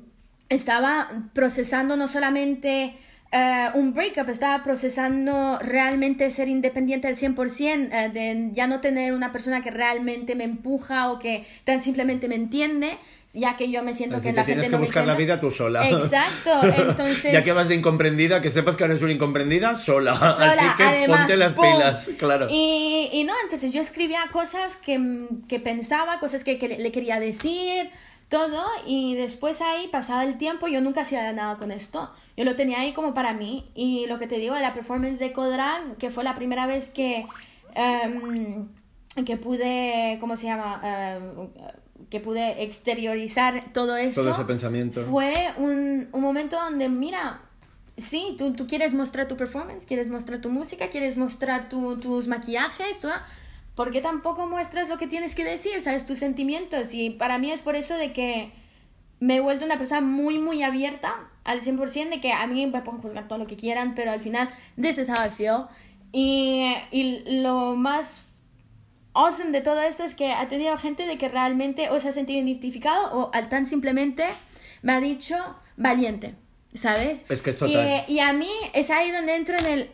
estaba procesando no solamente eh, un breakup, estaba procesando realmente ser independiente al 100%, eh, de ya no tener una persona que realmente me empuja o que tan simplemente me entiende, ya que yo me siento que la te tienes gente que no me buscar la vida tú sola. Exacto, entonces... ya que vas de incomprendida, que sepas que eres una incomprendida sola. sola, Así que además, ponte las ¡pum! pilas, claro. Y, y no, entonces yo escribía cosas que, que pensaba, cosas que, que le- le quería decir, todo, y después ahí, pasado el tiempo, yo nunca hacía nada con esto. Yo lo tenía ahí como para mí. Y lo que te digo de la performance de Codrag, que fue la primera vez que, em, que pude, ¿cómo se llama? Em, que pude exteriorizar todo eso. Todo ese pensamiento. Fue un, un momento donde, mira, sí, tú, tú quieres mostrar tu performance, quieres mostrar tu música, quieres mostrar tu- tus maquillajes, todo. ¿por qué tampoco muestras lo que tienes que decir, sabes, tus sentimientos? Y para mí es por eso de que me he vuelto una persona muy, muy abierta al 100%, de que a mí me pueden juzgar todo lo que quieran, pero al final, this is how I feel. Y, y lo más awesome de todo esto es que ha tenido gente de que realmente o se ha sentido identificado o al tan simplemente me ha dicho valiente, ¿sabes? Es que es total. Y, y a mí es ahí donde entro en el...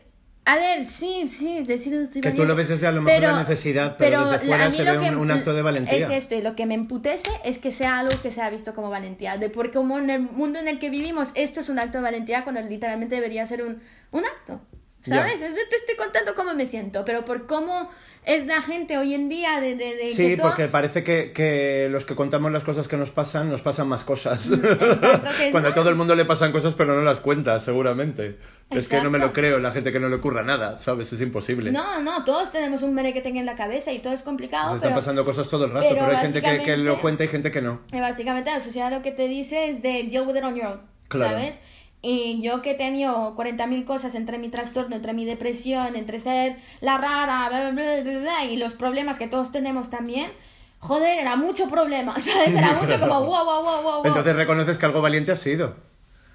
A ver, sí, sí, decir estoy Que tú lo ves desde a lo mejor la necesidad, pero desde fuera a mí se lo ve que- un, un acto de valentía. Es esto, y lo que me emputece es que sea algo que sea visto como valentía. De porque como en el mundo en el que vivimos, esto es un acto de valentía cuando literalmente debería ser un, un acto. ¿Sabes? Te estoy contando cómo me siento, pero por cómo es la gente hoy en día de... de, de Sí, todo- porque parece que, que los que contamos las cosas que nos pasan, nos pasan más cosas. Exacto, que Cuando a todo el mundo le pasan cosas, pero no las cuenta, seguramente. Es que no me lo creo, la gente que no le ocurra nada, ¿sabes? Es imposible. No, no, todos tenemos un mere que tenga en la cabeza y todo es complicado, Nos están pasando cosas todo el rato, pero pero, hay gente que, que lo cuenta y gente que no. Básicamente la sociedad lo que te dice es de deal with it on your own, Claro. ¿sabes? Y yo que he tenido 40.000 cosas entre mi trastorno, entre mi depresión, entre ser la rara, bla, bla, bla, y los problemas que todos tenemos también, joder, era mucho problema, ¿sabes? Era mucho como wow, wow, wow, wow. Entonces reconoces que algo valiente has sido.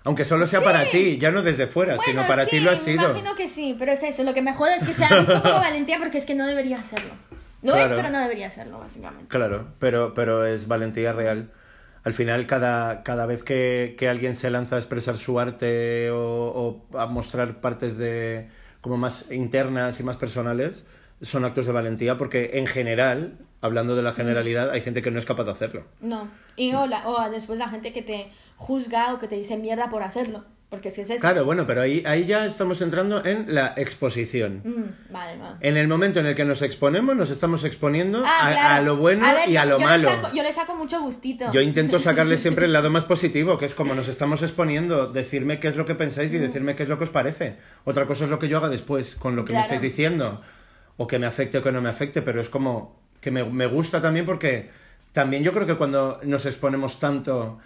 Aunque solo sea Sí. para ti, ya no desde fuera, Bueno, sino para sí, ti lo has me sido. imagino que sí, pero es eso, lo que me jode es que sea visto como valentía porque es que no debería hacerlo. Lo es, Claro. pero no debería hacerlo, básicamente. Claro, pero, pero es valentía real. Al final, cada, cada vez que, que alguien se lanza a expresar su arte o, o a mostrar partes de como más internas y más personales, son actos de valentía porque en general, hablando de la generalidad, hay gente que no es capaz de hacerlo. No. Y o, la- o después la gente que te juzga o que te dice mierda por hacerlo. Porque si es eso. Claro, bueno, pero ahí, ahí ya estamos entrando en la exposición. Mm, vale, vale. En el momento en el que nos exponemos, nos estamos exponiendo Ah, a, claro. a lo bueno A ver, y a lo yo le malo. saco- yo le saco mucho gustito. Yo intento sacarle siempre el lado más positivo, que es como nos estamos exponiendo, decirme qué es lo que pensáis y decirme qué es lo que os parece. Otra cosa es lo que yo haga después con lo que me estáis diciendo, o que me afecte o que no me afecte, pero es como que me, me gusta también porque también yo creo que cuando nos exponemos tanto,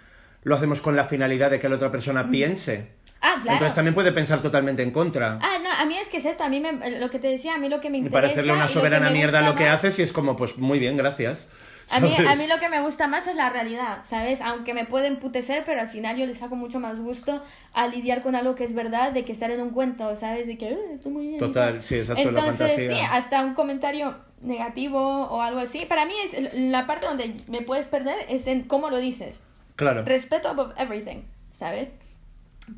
lo hacemos con la finalidad de que la otra persona piense. Ah, claro. Entonces también puede pensar totalmente en contra. Ah, no, a mí es que es esto, a mí me- lo que te decía, a mí lo que me y interesa... parecerle una y lo que soberana mierda lo que más- haces y es como, pues muy bien, gracias. A mí, a mí lo que me gusta más es la realidad, ¿sabes? Aunque me puede emputecer, pero al final yo le saco mucho más gusto a lidiar con algo que es verdad de que estar en un cuento, ¿sabes? De que, "Eh, estoy muy bien. Total, tal". sí, exacto, la Entonces, fantasía. sí, hasta un comentario negativo o algo así. Para mí es la parte donde me puedes perder es en cómo lo dices. Claro. Respeto above everything, ¿sabes?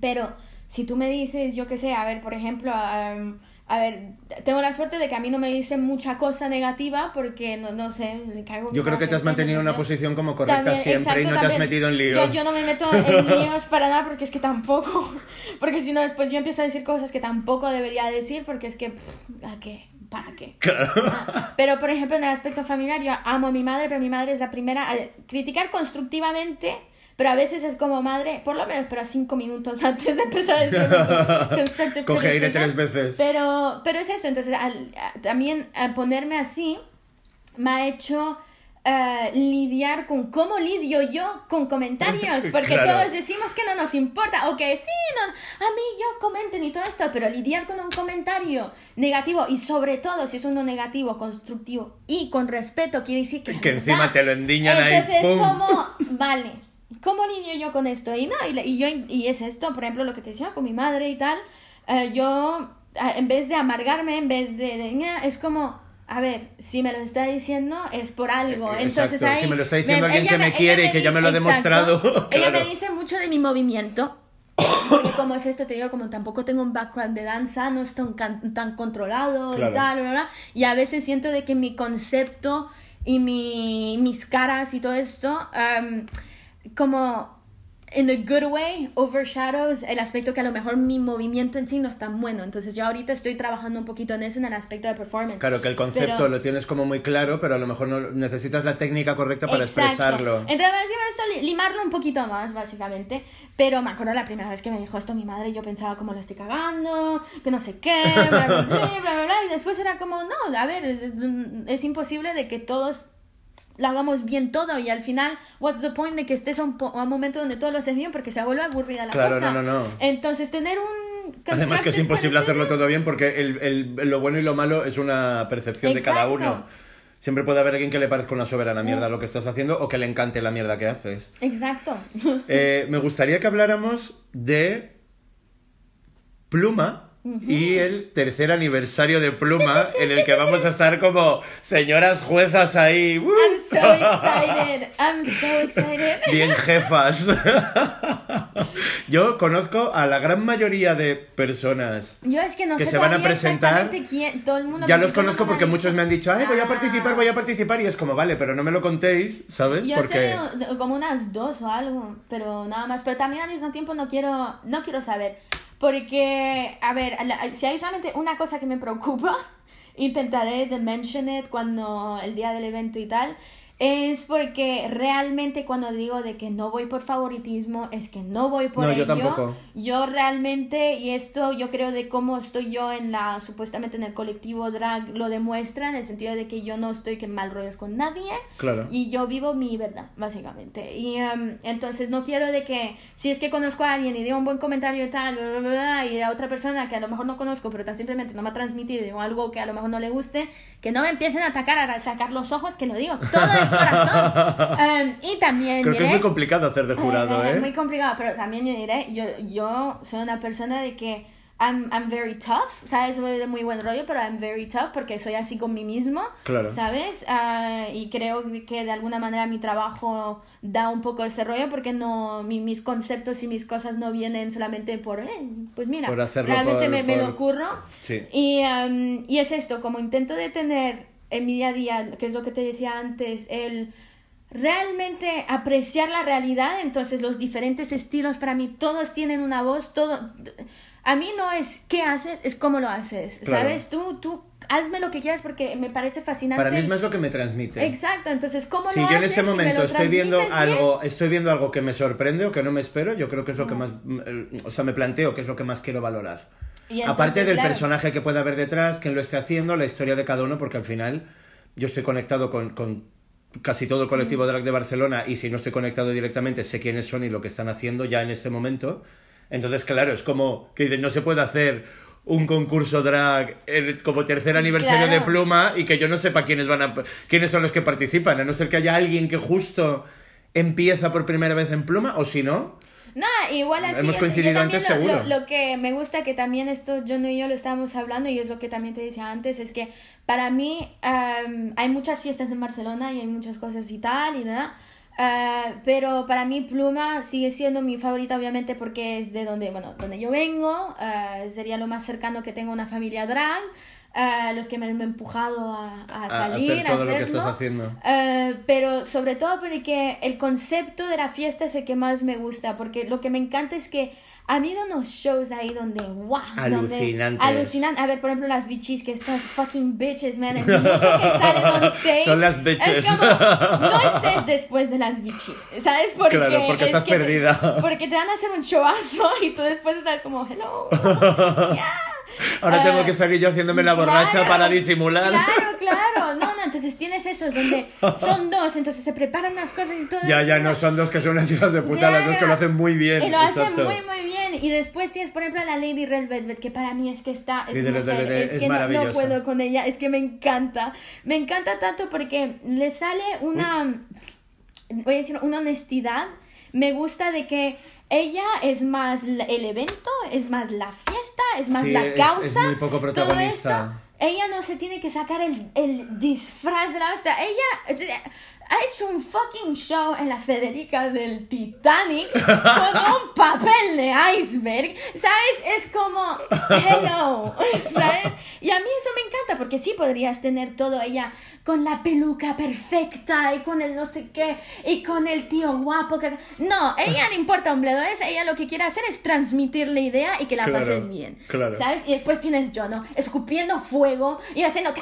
Pero si tú me dices, yo qué sé, a ver, por ejemplo, um, a ver, tengo la suerte de que a mí no me dicen mucha cosa negativa porque, no, no sé, le caigo Yo creo que te has mantenido en una posición como correcta También, siempre y exacto, no te has también. metido en líos. Yo, yo no me meto en líos para nada porque es que tampoco, porque si no después yo empiezo a decir cosas que tampoco debería decir porque es que, pff, ¿a qué? ¿Para qué? Ah, Pero por ejemplo en el aspecto familiar yo amo a mi madre, pero mi madre es la primera a criticar constructivamente. Pero a veces es como madre, por lo menos, pero cinco minutos antes de empezar a decir constructive Coge aire tres veces. Pero, pero es eso, entonces al- a- también al ponerme así me ha hecho eh, lidiar con cómo lidio yo con comentarios, porque Claro. todos decimos que no nos importa, o que sí, no, a mí yo comenten y todo esto, pero lidiar con un comentario negativo y sobre todo si es uno negativo, constructivo y con respeto, quiere decir que... Que encima verdad. te lo endiñan ahí, Entonces como, vale, ¿cómo lidio yo con esto? Y no, y, yo, y es esto, por ejemplo, lo que te decía con mi madre y tal, eh, yo, eh, en vez de amargarme, en vez de, es como, a ver, si me lo está diciendo es por algo. Eh, Entonces exacto, ahí, si me lo está diciendo alguien ella que me quiere y que ya me lo ha demostrado, Ella me dice mucho de mi movimiento. Como es esto, te digo, como tampoco tengo un background de danza, no estoy tan, tan controlado Claro. y tal, bla, bla, bla. y a veces siento de que mi concepto y mi, mis caras y todo esto, um, como in a good way, overshadows el aspecto que a lo mejor mi movimiento en sí no es tan bueno. Entonces yo ahorita estoy trabajando un poquito en eso, en el aspecto de performance. Claro, que el concepto Pero- lo tienes como muy claro, pero a lo mejor no necesitas la técnica correcta para Exacto. expresarlo. Entonces, li- limarlo un poquito más, básicamente. Pero me acuerdo la primera vez que me dijo esto mi madre, yo pensaba como lo estoy cagando, que no sé qué, bla, bla, bla, bla, bla, y después era como, no, a ver, es imposible de que todos lo hagamos bien todo y al final, what's the point de que estés a un, po- a un momento donde todo lo haces bien porque se vuelve aburrida la Claro, cosa. no, no, no. Entonces, tener un... Además que es imposible hacerlo todo bien porque el, el- lo bueno y lo malo es una percepción de cada uno. Siempre puede haber alguien que le parezca una soberana mierda lo que estás haciendo o que le encante la mierda que haces. Exacto. Eh, me gustaría que habláramos de Pluma y el tercer aniversario de Pluma en el que vamos a estar como señoras juezas ahí. ¡uh! I'm so excited. I'm so excited. Bien jefas. Yo conozco a la gran mayoría de personas. Yo es que no que sé se van a presentar. exactamente quién, todo el mundo Ya los conozco porque muchos me han dicho, ay, voy a Ah. participar, voy a participar. Y es como, vale, pero no me lo contéis, ¿sabes? Yo Porque... sé como unas dos o algo, pero nada más. Pero también al mismo tiempo no quiero, no quiero saber. Porque, a ver, si hay solamente una cosa que me preocupa, intentaré de mention it cuando el día del evento y tal, es porque realmente cuando digo de que no voy por favoritismo, es que no voy por No, yo ello. tampoco. Yo realmente, y esto yo creo de cómo estoy yo en la, supuestamente en el colectivo drag, lo demuestra en el sentido de que yo no estoy que mal rollos con nadie. Claro. Y yo vivo mi verdad, básicamente. Y em, entonces no quiero de que, si es que conozco a alguien y digo un buen comentario y tal, bla, bla, bla, y a otra persona que a lo mejor no conozco, pero tan simplemente no me ha transmitido algo que a lo mejor no le guste, que no me empiecen a atacar, a sacar los ojos, que lo digo todo corazón. Em, y también Creo que es diré- muy complicado hacer de jurado, eh, ¿eh? Muy complicado, pero también yo diré, yo, yo soy una persona de que I'm, I'm very tough, ¿sabes? Voy de muy buen rollo, pero I'm very tough porque soy así con mí mismo, Claro. ¿sabes? Ah, y creo que de alguna manera mi trabajo da un poco ese rollo porque no mi- mis conceptos y mis cosas no vienen solamente por, eh, pues mira, Por realmente por- me, me por- lo ocurro. Sí. Y, em, y es esto, como intento de tener en mi día a día, que es lo que te decía antes, el realmente apreciar la realidad, entonces los diferentes estilos para mí, todos tienen una voz, todo... A mí no es qué haces, es cómo lo haces, Claro. ¿sabes? Tú, tú, hazme lo que quieras porque me parece fascinante. Para mí es más lo que me transmite. Exacto, entonces cómo Si lo yo en haces este y me momento lo estoy viendo bien. algo, estoy viendo algo que me sorprende o que no me espero, yo creo que es lo que más, mm, o sea, me planteo que es lo que más quiero valorar. Aparte del claro, personaje que pueda haber detrás, quién lo esté haciendo, la historia de cada uno, porque al final yo estoy conectado con, con casi todo el colectivo drag de Barcelona y si no estoy conectado directamente sé quiénes son y lo que están haciendo ya en este momento. Entonces, claro, es como que no se puede hacer un concurso drag el- como tercer aniversario Claro. de Pluma y que yo no sepa quiénes van a quiénes son los que participan, a no ser que haya alguien que justo empieza por primera vez en Pluma o si no, No, igual así. Hemos coincidido antes, lo, seguro. Lo, lo que me gusta que también esto, John y yo lo estábamos hablando y es lo que también te decía antes, es que para mí em, hay muchas fiestas en Barcelona y hay muchas cosas y tal y nada. eh, pero para mí Pluma sigue siendo mi favorita obviamente porque es de donde, bueno, donde yo vengo, eh, sería lo más cercano que tengo a una familia drag, eh, los que me han empujado a, a a salir, hacer todo a lo que hacerlo. estás haciendo. Eh, pero sobre todo porque el concepto de la fiesta es el que más me gusta, porque lo que me encanta es que ha habido unos shows ahí donde, wow, Alucinantes. alucinan. A ver, por ejemplo, las bitches, que estas fucking bitches, man, el que salen on stage. Son las bitches. Es como, no estés después de las bitches, ¿sabes? Porque, Claro, porque es estás que te- perdida. porque te van a hacer un showazo y tú después estás como, hello. yeah. Ahora Eh, tengo que salir yo haciéndome la borracha Claro, para disimular. Claro, claro. No, no, entonces tienes esos donde son dos, entonces se preparan las cosas y todo. Ya, ya, no son dos que son unas hijas de puta, las dos que lo hacen muy bien. Y lo hacen muy, muy bien. Y después tienes, por ejemplo, a la Lady Red Velvet, que para mí es que está. Es, mujer, Velvet es, es que no- puedo con ella, es que me encanta. Me encanta tanto porque le sale una. Voy a decir, una honestidad. Me gusta de que. Ella es más el evento, es más la fiesta, es más Sí, la causa. es muy poco todo esto, ella no se tiene que sacar el, el disfraz de la hostia. Ella ha hecho un fucking show en la Federica del Titanic con un papel de iceberg. ¿Sabes? Es como, hello. ¿Sabes? Y a mí eso me encanta porque sí podrías tener todo ella con la peluca perfecta y con el no sé qué y con el tío guapo. Que... No, ella le importa un bledo eso. Ella lo que quiere hacer es transmitir la idea y que la Claro, pases bien. claro. ¿Sabes? Y después tienes yo, ¿no? Escupiendo fuego y haciendo.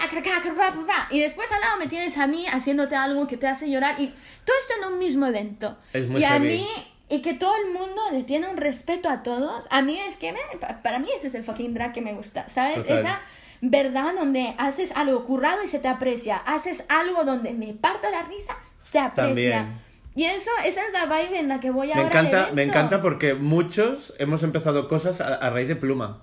Y después al lado me tienes a mí haciéndote algo que te hace llorar. Y todo esto en un mismo evento. Es muy y a heavy. mí, y que todo el mundo le tiene un respeto a todos. A mí es que, me- pa- para mí ese es el fucking drag que me gusta. ¿Sabes? Total. Esa verdad donde haces algo currado y se te aprecia. Haces algo donde me parto la risa, se aprecia. También. Y eso, esa es la vibe en la que voy Me ahora al encanta, me encanta porque muchos hemos empezado cosas a, a raíz de Pluma.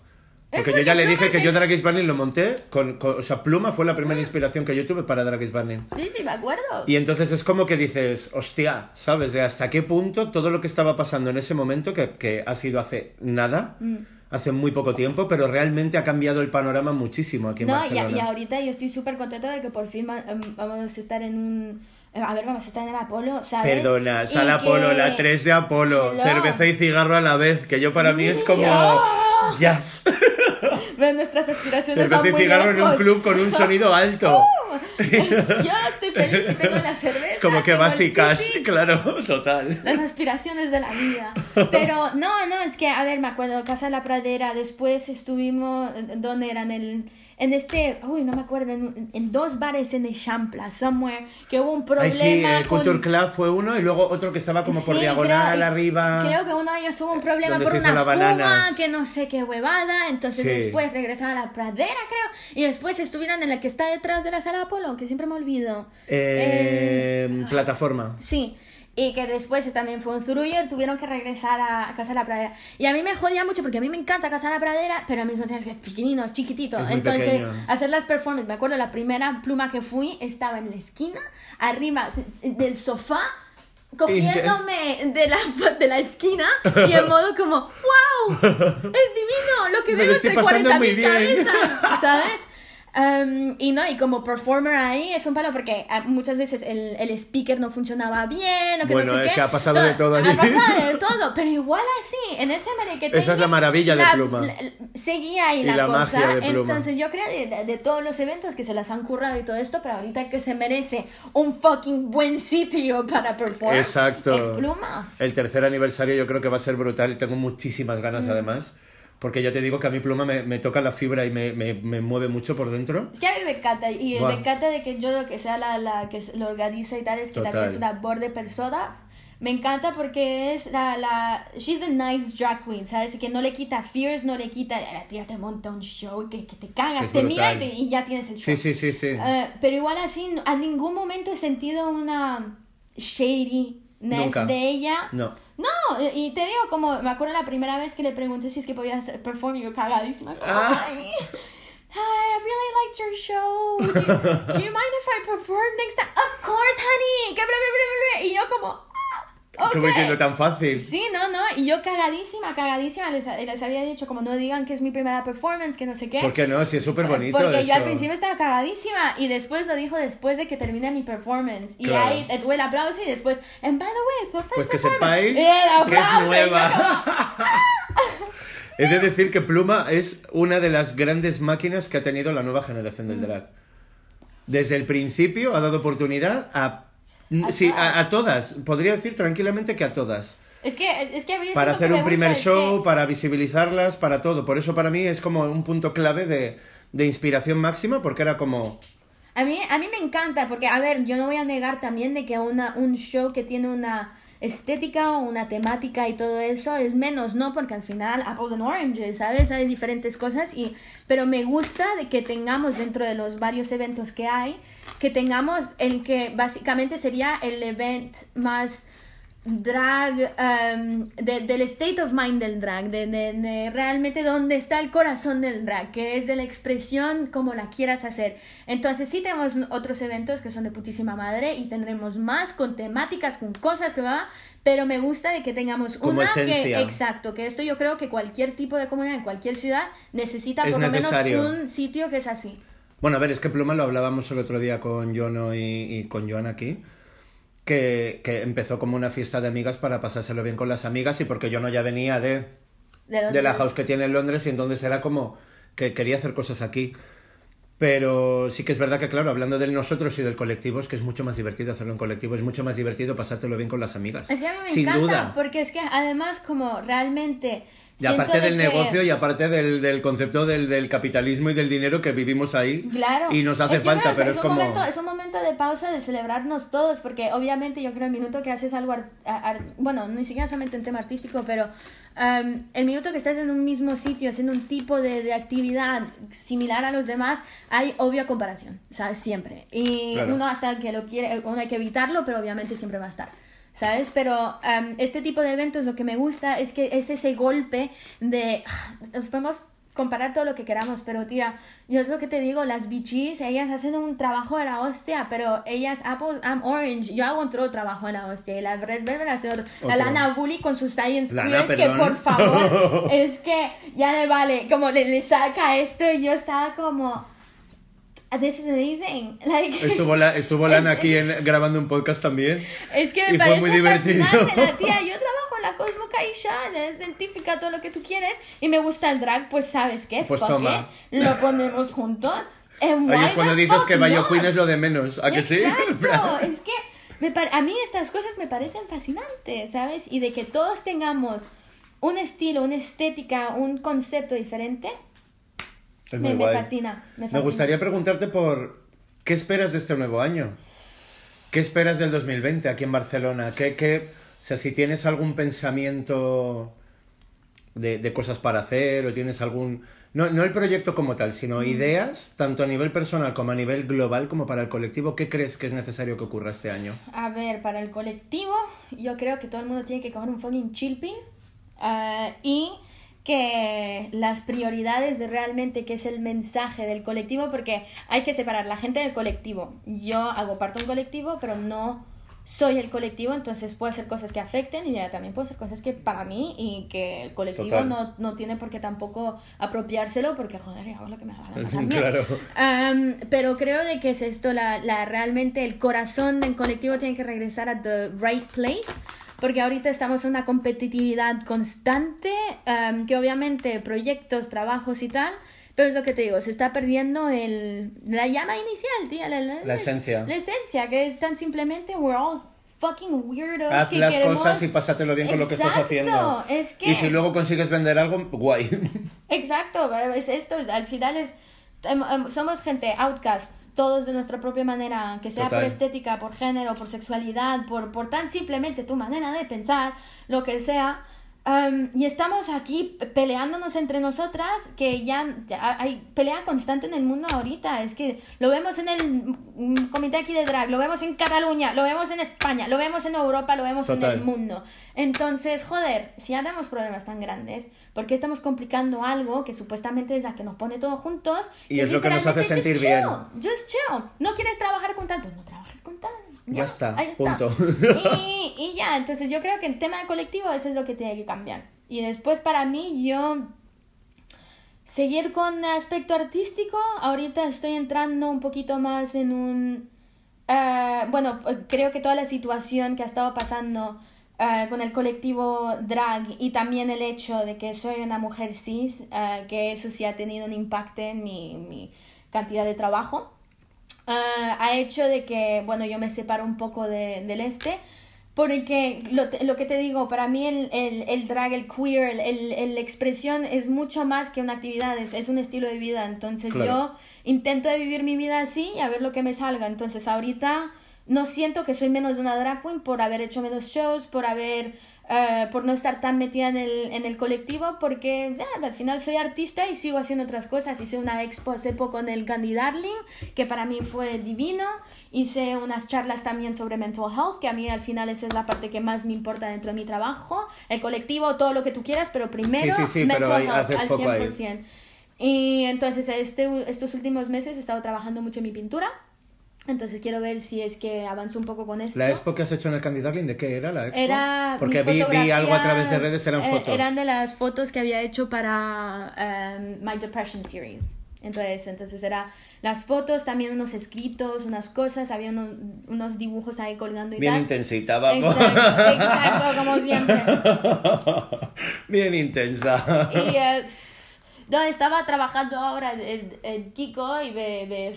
Porque yo ya le dije que yo Drag is Burning lo monté con, con- O sea, Pluma fue la primera inspiración que yo tuve para Drag Burning. Sí, sí, me acuerdo. Y entonces es como que dices, hostia, ¿sabes? De hasta qué punto todo lo que estaba pasando en ese momento, que, que ha sido hace nada, Mm. hace muy poco tiempo, pero realmente ha cambiado el panorama muchísimo aquí en No, y, Barcelona. y ahorita yo estoy súper contenta de que por fin em, vamos a estar en un... eh, A ver, vamos a estar en el Apolo, ¿sabes? Perdona, sala Apolo, que- la 3 de Apolo, Hello. cerveza y cigarro a la vez, que yo para mí es como... Jazz. Nuestras aspiraciones van muy cigarro en un club con un sonido alto. Yo estoy feliz y tengo la cerveza. Es como que básicas, claro, total. Las aspiraciones de la vida. Pero no, no, es que, a ver, me acuerdo, Casa de la Pradera, después estuvimos, ¿dónde eran? El, en este, uy, no me acuerdo, en, en dos bares en Echampla, somewhere, que hubo un Ay, problema sí, eh, con... Culture Club fue uno y luego otro que estaba como por Sí, diagonal creo- arriba. Creo que uno de ellos tuvo un problema Donde por una fuga, bananas. que no sé qué huevada, entonces Sí. después regresaron a la pradera, creo, y después estuvieron en la que está detrás de la sala Apolo, que siempre me olvido. Eh, Plataforma. Sí, y que después también fue un zurullo tuvieron que regresar a, Casa de la Pradera. Y a mí me jodía mucho porque a mí me encanta Casa de la Pradera, pero a mí que es pequeñino, es chiquitito. Es Entonces, pequeño. hacer las performances, me acuerdo la primera pluma que fui estaba en la esquina, arriba del sofá, cogiéndome de la, de la esquina y en modo como, wow, es divino lo que Me veo entre pasando 40 muy mil bien. cabezas, ¿sabes? Um, y no, y como performer ahí es un palo porque ah, muchas veces el, el speaker no funcionaba bien o que Bueno, no sé es qué. que ha pasado de todo allí. Ha pasado de todo, pero igual así, en ese merequetengue, Esa es la maravilla de Pluma. la- seguía ahí Y la, la cosa. magia de Pluma. Entonces yo creo de, de- todos los eventos que se las han currado y todo esto, pero ahorita que se merece un fucking buen sitio para performar. Exacto. Es Pluma. El tercer aniversario yo creo que va a ser brutal y tengo muchísimas Mm. ganas además. Porque ya te digo que a mi pluma me, me toca la fibra y me, me, me mueve mucho por dentro. Es que a mí me encanta, y me encanta de que yo lo que sea la, la que lo organiza y tal, es que Total. también es una borde persona. Me encanta porque es la, la, she's a nice drag queen, ¿sabes? Que no le quita fears, no le quita, la tía te monta un show que, que te cagas, te mira y, te- y ya tienes el show. Sí, sí, sí, sí. Eh, pero igual así, a ningún momento he sentido una shadiness Nunca. de ella. No. No, y te digo, como me acuerdo la primera vez que le pregunté si es que podía hacer perform, yo cagadísima. como, Ah. "Ay, Hi, I really liked your show. Do you, do you mind if I perform next time? Of course, honey. Que bla, bla, bla, bla, bla. Y yo como, ah, Como tan fácil. Sí, no, no. Y yo cagadísima, cagadísima. Les, les había dicho como no digan que es mi primera performance, que no sé qué. ¿Por qué no? Si es súper bonito Porque eso. yo al principio estaba cagadísima y después lo dijo después de que termine mi performance. Y Claro. ahí tuve el aplauso y después, and by the way, it's our first Pues que performance". sepáis que es nueva. como, He de decir que Pluma es una de las grandes máquinas que ha tenido la nueva generación Mm. del drag. Desde el principio ha dado oportunidad a... sí, todas. a, a todas. Podría decir tranquilamente que a todas. Es que, es que a mí Para hacer que un primer show, que- para visibilizarlas, para todo. Por eso para mí es como un punto clave de, de inspiración máxima, porque era como... A mí, a mí me encanta, porque, a ver, yo no voy a negar también de que una, un show que tiene una estética o una temática y todo eso es menos, ¿no? Porque al final, apples and oranges, ¿sabes? Hay diferentes cosas, y, pero me gusta de que tengamos dentro de los varios eventos que hay, que tengamos el que básicamente sería el event más drag, um, de- del state of mind del drag, de, de- de realmente dónde está el corazón del drag, que es de la expresión como la quieras hacer. Entonces sí tenemos otros eventos que son de putísima madre y tendremos más con temáticas, con cosas que va, pero me gusta de que tengamos Como una que, exacto, que esto yo creo que cualquier tipo de comunidad en cualquier ciudad necesita Es por lo menos un sitio que es así. Bueno, a ver, es que Pluma lo hablábamos el otro día con Jono y, y con Joan aquí, que, que empezó como una fiesta de amigas para pasárselo bien con las amigas y porque Jono ya venía de, De, de la house que tiene en Londres y entonces era como que quería hacer cosas aquí. Pero sí que es verdad que, claro, hablando de nosotros y del colectivo, es que es mucho más divertido hacerlo en colectivo, es mucho más divertido pasártelo bien con las amigas. Es que a mí me Sin encanta, duda. porque es que además como realmente... Y aparte de del que- negocio y aparte del, del concepto del, del capitalismo y del dinero que vivimos ahí. Claro. Y nos hace Es que, falta, bueno, pero es, es como... momento, es un momento de pausa de celebrarnos todos, porque obviamente yo creo el minuto que haces algo, ar- ar- bueno, ni siquiera solamente en tema artístico, pero um, el minuto que estás en un mismo sitio haciendo un tipo de, de actividad similar a los demás, hay obvia comparación, ¿sabes? Siempre. Y Claro. uno hasta que lo quiere, uno hay que evitarlo, pero obviamente siempre va a estar. ¿Sabes? Pero um, este tipo de eventos lo que me gusta es que es ese golpe de "Ah, nos podemos comparar todo lo que queramos, pero tía, yo es lo que te digo, las bichis, ellas hacen un trabajo de la hostia, pero ellas, Apple, I'm Orange, yo hago otro trabajo de la hostia, y la Red Velvet hace otro. La. Lana Bully con sus Science Queers, que por favor, es que ya le vale, como le, le saca esto, y yo estaba como, this is amazing, like... Estuvo, la, estuvo Lana aquí en- grabando un podcast también. Es que Y me fue parece muy divertido. la tía. Yo trabajo en la Cosmo Caixa, es científica, todo lo que tú quieres, y me gusta el drag, pues ¿sabes qué? Pues toma. it, Lo ponemos juntos. Ahí es cuando dices que Bayo? Queen es lo de menos. ¿A que sí? Exacto, es que me a mí estas cosas me parecen fascinantes, ¿sabes? Y de que todos tengamos un estilo, una estética, un concepto diferente, Es me, muy me fascina. Me, gustaría preguntarte por qué esperas de este nuevo año. ¿Qué esperas del 2020 aquí en Barcelona? ¿Qué, qué, o sea, si tienes algún pensamiento de, de cosas para hacer o tienes algún... No, no el proyecto como tal, sino Mm. ideas, tanto a nivel personal como a nivel global, como para el colectivo. ¿Qué crees que es necesario que ocurra este año? A ver, para el colectivo, yo creo que todo el mundo tiene que coger un fucking chill pill ah, y que las prioridades de realmente qué es el mensaje del colectivo, porque hay que separar la gente del colectivo. Yo hago parte de un colectivo, pero no soy el colectivo, entonces puedo hacer cosas que afecten y ya también puedo hacer cosas que para mí y que el colectivo no, no tiene por qué tampoco apropiárselo, porque joder, hago lo que me da la gana también. Claro. Pero creo de que es esto, la, la, realmente el corazón del colectivo tiene que regresar a the right place, porque ahorita estamos en una competitividad constante, am, que obviamente proyectos, trabajos y tal, pero es lo que te digo, se está perdiendo el, la llama inicial, tía, la, la- La esencia. La esencia, que es tan simplemente, we're all fucking weirdos. Haz que las queremos... cosas y pásatelo bien con lo que estás Exacto, haciendo. es que- Y si luego consigues vender algo, guay. Exacto, es esto, al final es, somos gente outcasts, todos de nuestra propia manera, que sea Total. por estética, por género, por sexualidad, por, por tan simplemente tu manera de pensar, lo que sea. em, y estamos aquí peleándonos entre nosotras, que ya, ya hay pelea constante en el mundo ahorita. Es que lo vemos en el mm, comité aquí de drag, lo vemos en Cataluña, lo vemos en España, lo vemos en Europa, lo vemos en Total. el mundo. Entonces, joder, si ya tenemos problemas tan grandes, ¿por qué estamos complicando algo que supuestamente es la que nos pone todos juntos? Y es lo que nos hace sentir just bien. chill, Just chill. ¿No quieres trabajar con tal? Pues no trabajes con tal. Ya está, ahí punto. Y, y ya, entonces yo creo que el tema de colectivo eso es lo que tiene que cambiar. Y después para mí yo seguir con aspecto artístico, ahorita estoy entrando un poquito más en un... eh, bueno, creo que toda la situación que ha estado pasando eh, con el colectivo drag y también el hecho de que soy una mujer cis, eh, que eso sí ha tenido un impacto en mi, mi cantidad de trabajo, eh, ha hecho de que, bueno, yo me separo un poco de- del este. Porque lo, lo que te digo, para mí el, el, el drag, el queer, el, el, el expresión es mucho más que una actividad, es, es un estilo de vida. Entonces Claro. yo intento de vivir mi vida así y a ver lo que me salga. Entonces ahorita no siento que soy menos de una drag queen por haber hecho menos shows, por haber... eh, por no estar tan metida en el, en el colectivo, porque ya, al final soy artista y sigo haciendo otras cosas. Hice una expo hace poco en el Candy Darling, que para mí fue divino. Hice unas charlas también sobre mental health, que a mí al final esa es la parte que más me importa dentro de mi trabajo. El colectivo, todo lo que tú quieras, pero primero Sí, sí, sí, mental pero health al foco ahí. 100%. Y entonces este, estos últimos meses he estado trabajando mucho en mi pintura. Entonces quiero ver si es que avanzo un poco con esto. ¿La expo que has hecho en el Candy Darling de qué era la expo? Era Porque vi, vi algo a través de redes, eran eh, fotos. eran de las fotos que había hecho para um, My Depression Series. Entonces, entonces era las fotos, también unos escritos, unas cosas, había unos, unos dibujos ahí colgando y Bien tal. intensita, vamos. Exacto, exacto, como siempre. Bien intensa. Y eh, donde estaba trabajando ahora el, el Kiko y me, me,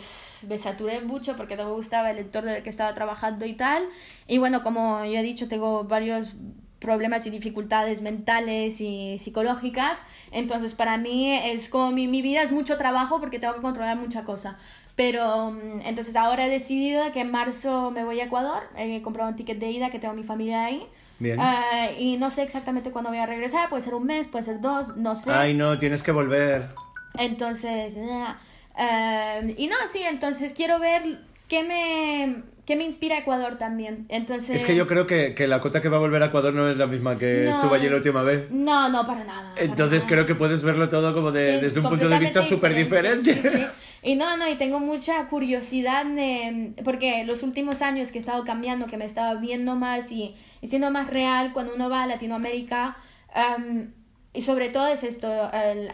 me saturé mucho porque no me gustaba el entorno en el que estaba trabajando y tal. Y bueno, como yo he dicho, tengo varios problemas y dificultades mentales y psicológicas. Entonces, para mí es como mi, mi vida es mucho trabajo porque tengo que controlar mucha cosa. Pero mm, entonces ahora he decidido que en marzo me voy a Ecuador. He comprado un ticket de ida que tengo mi familia ahí. Bien. Ah, y no sé exactamente cuándo voy a regresar. Puede ser un mes, puede ser dos, no sé. Ay, no, tienes que volver. Entonces, eh, y no, sí, entonces quiero ver qué me, ¿Qué me inspira Ecuador también? Entonces... Es que yo creo que, que la cota que va a volver a Ecuador no es la misma que No. estuvo allí la última vez. No, no, para nada. para Entonces nada. creo que puedes verlo todo como de, Sí, desde un punto de vista súper diferente. Sí, sí. Y no, no, y tengo mucha curiosidad de, porque los últimos años que he estado cambiando, que me estaba viendo más y, y siendo más real cuando uno va a Latinoamérica, am, y sobre todo es esto,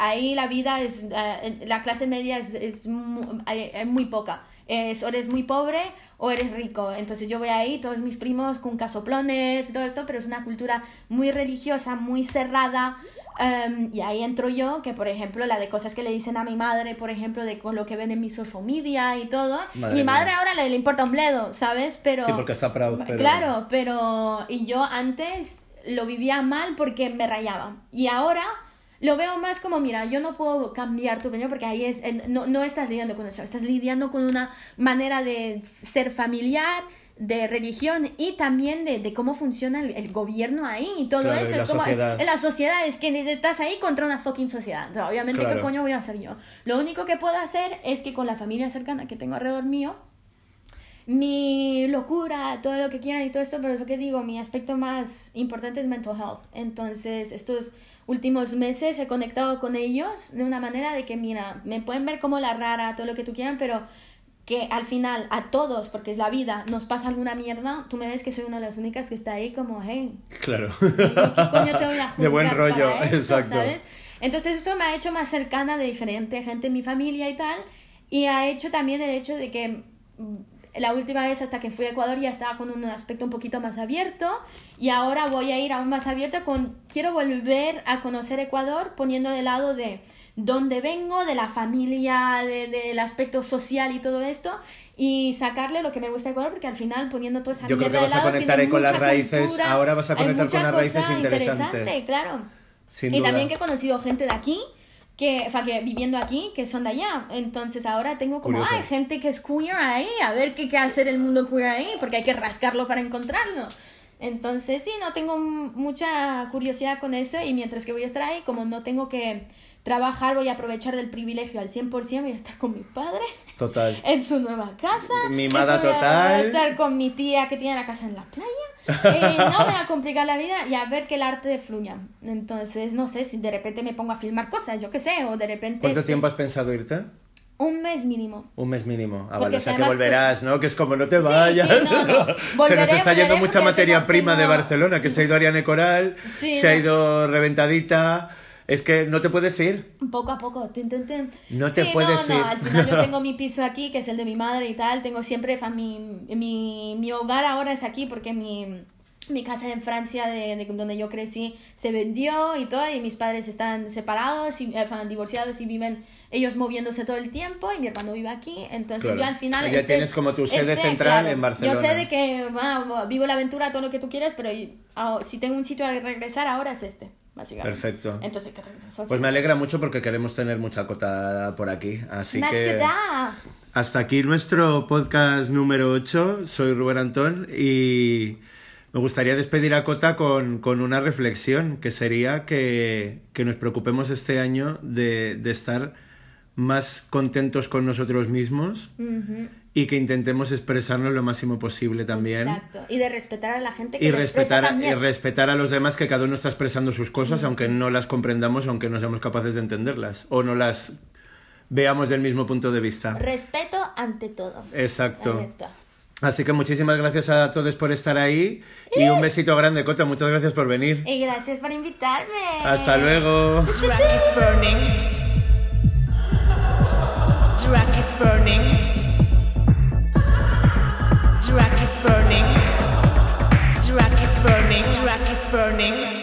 ahí la vida es, eh, la clase media es, es mu- eh, eh, muy poca. Es, o eres muy pobre o eres rico. Entonces yo voy ahí, todos mis primos con casoplones todo esto, pero es una cultura muy religiosa, muy cerrada. Em, y ahí entro yo, que por ejemplo, la de cosas que le dicen a mi madre, por ejemplo, de con lo que ven en mi social media y todo. Madre mi madre mía. ahora le, le importa un bledo, ¿sabes? Pero... Sí, porque está proud, pero- Claro, pero... Y yo antes lo vivía mal porque me rayaba. Y ahora lo veo más como, mira, yo no puedo cambiar tu opinión porque ahí es, no, no estás lidiando con eso, estás lidiando con una manera de ser familiar, de religión y también de, de cómo funciona el, el gobierno ahí y todo Claro, y esto. la es como, sociedad. en la sociedad es que estás ahí contra una fucking sociedad. O sea, obviamente, Claro. ¿qué coño voy a hacer yo? Lo único que puedo hacer es que con la familia cercana que tengo alrededor mío, mi locura, todo lo que quieran y todo esto, pero eso que digo, mi aspecto más importante es mental health. Entonces, estos últimos meses he conectado con ellos de una manera de que, mira, me pueden ver como la rara, todo lo que tú quieran, pero que al final a todos, porque es la vida, nos pasa alguna mierda, tú me ves que soy una de las únicas que está ahí como, hey, Claro. ¿qué coño te voy a De buen rollo, esto, exacto. ¿sabes? Entonces eso me ha hecho más cercana de diferente gente en mi familia y tal, y ha hecho también el hecho de que mm, la última vez hasta que fui a Ecuador ya estaba con un aspecto un poquito más abierto y ahora voy a ir aún más abierta con quiero volver a conocer Ecuador poniendo de lado de dónde vengo, de la familia, de- del aspecto social y todo esto y sacarle lo que me gusta de Ecuador porque al final poniendo toda esa Yo creo que vas a conectar con las raíces, cultura, ahora vas a conectar con las raíces interesantes. interesante, claro. Sin y duda. también que he conocido gente de aquí, que, o sea, que viviendo aquí, que son de allá. Entonces ahora tengo como, Curioso. ay, gente que es queer ahí, a ver qué, qué hacer el mundo queer ahí, porque hay que rascarlo para encontrarlo. Entonces sí, no tengo mucha curiosidad con eso y mientras que voy a estar ahí, como no tengo que trabajar, voy a aprovechar del privilegio al 100%, voy a estar con mi padre Total. en su nueva casa. Voy a- total. Voy a estar con mi tía que tiene la casa en la playa. Eh, no me va a complicar la vida y a ver que el arte fluya. Entonces, no sé si de repente me pongo a filmar cosas, yo qué sé, o de repente. ¿Cuánto este, tiempo has pensado irte? Un mes mínimo. Un mes mínimo. Ah, vale, o sea que volverás, ¿no? Que es como no te vayas. sí, no, no. se nos está yendo mucha materia tengo- prima de Barcelona, que se ha ido Ariane Coral, Sí, se ha ido Reventadita. Es que no te puedes ir. Poco a poco. tin, tin, tin. No te puedes no, ir. No, al final yo tengo mi piso aquí, que es el de mi madre y tal. Tengo siempre, mi, mi, mi hogar ahora es aquí porque mi, mi casa en Francia, de, de donde yo crecí, se vendió y todo. Y mis padres están separados, y, eh, divorciados y viven ellos moviéndose todo el tiempo. Y mi hermano vive aquí. Entonces Claro. yo al final... Ya este tienes es- como tu sede este, central claro, en Barcelona. Yo sé de que bueno, vivo la aventura, todo lo que tú quieras, pero ah, si tengo un sitio a regresar ahora es este, básicamente. Perfecto. Entonces. Pues me alegra mucho porque queremos tener mucha cota por aquí. Así que. Hasta aquí nuestro podcast número 8. Soy Rubén Antón y me gustaría despedir a Cota con, con una reflexión, que sería que, que nos preocupemos este año de, de estar más contentos con nosotros mismos y que intentemos expresarnos lo máximo posible también. Exacto. Y de respetar a la gente que y respetar, también. Y respetar a los demás que cada uno está expresando sus cosas, mm aunque no las comprendamos, aunque no seamos capaces de entenderlas o no las veamos del mismo punto de vista. Respeto ante todo. Exacto. Así que muchísimas gracias a todos por estar ahí y un besito grande, Cota. Muchas gracias por venir. Y gracias por invitarme. Hasta luego. Drag is burning. Drag is burning. burning. Track is burning. Track is burning.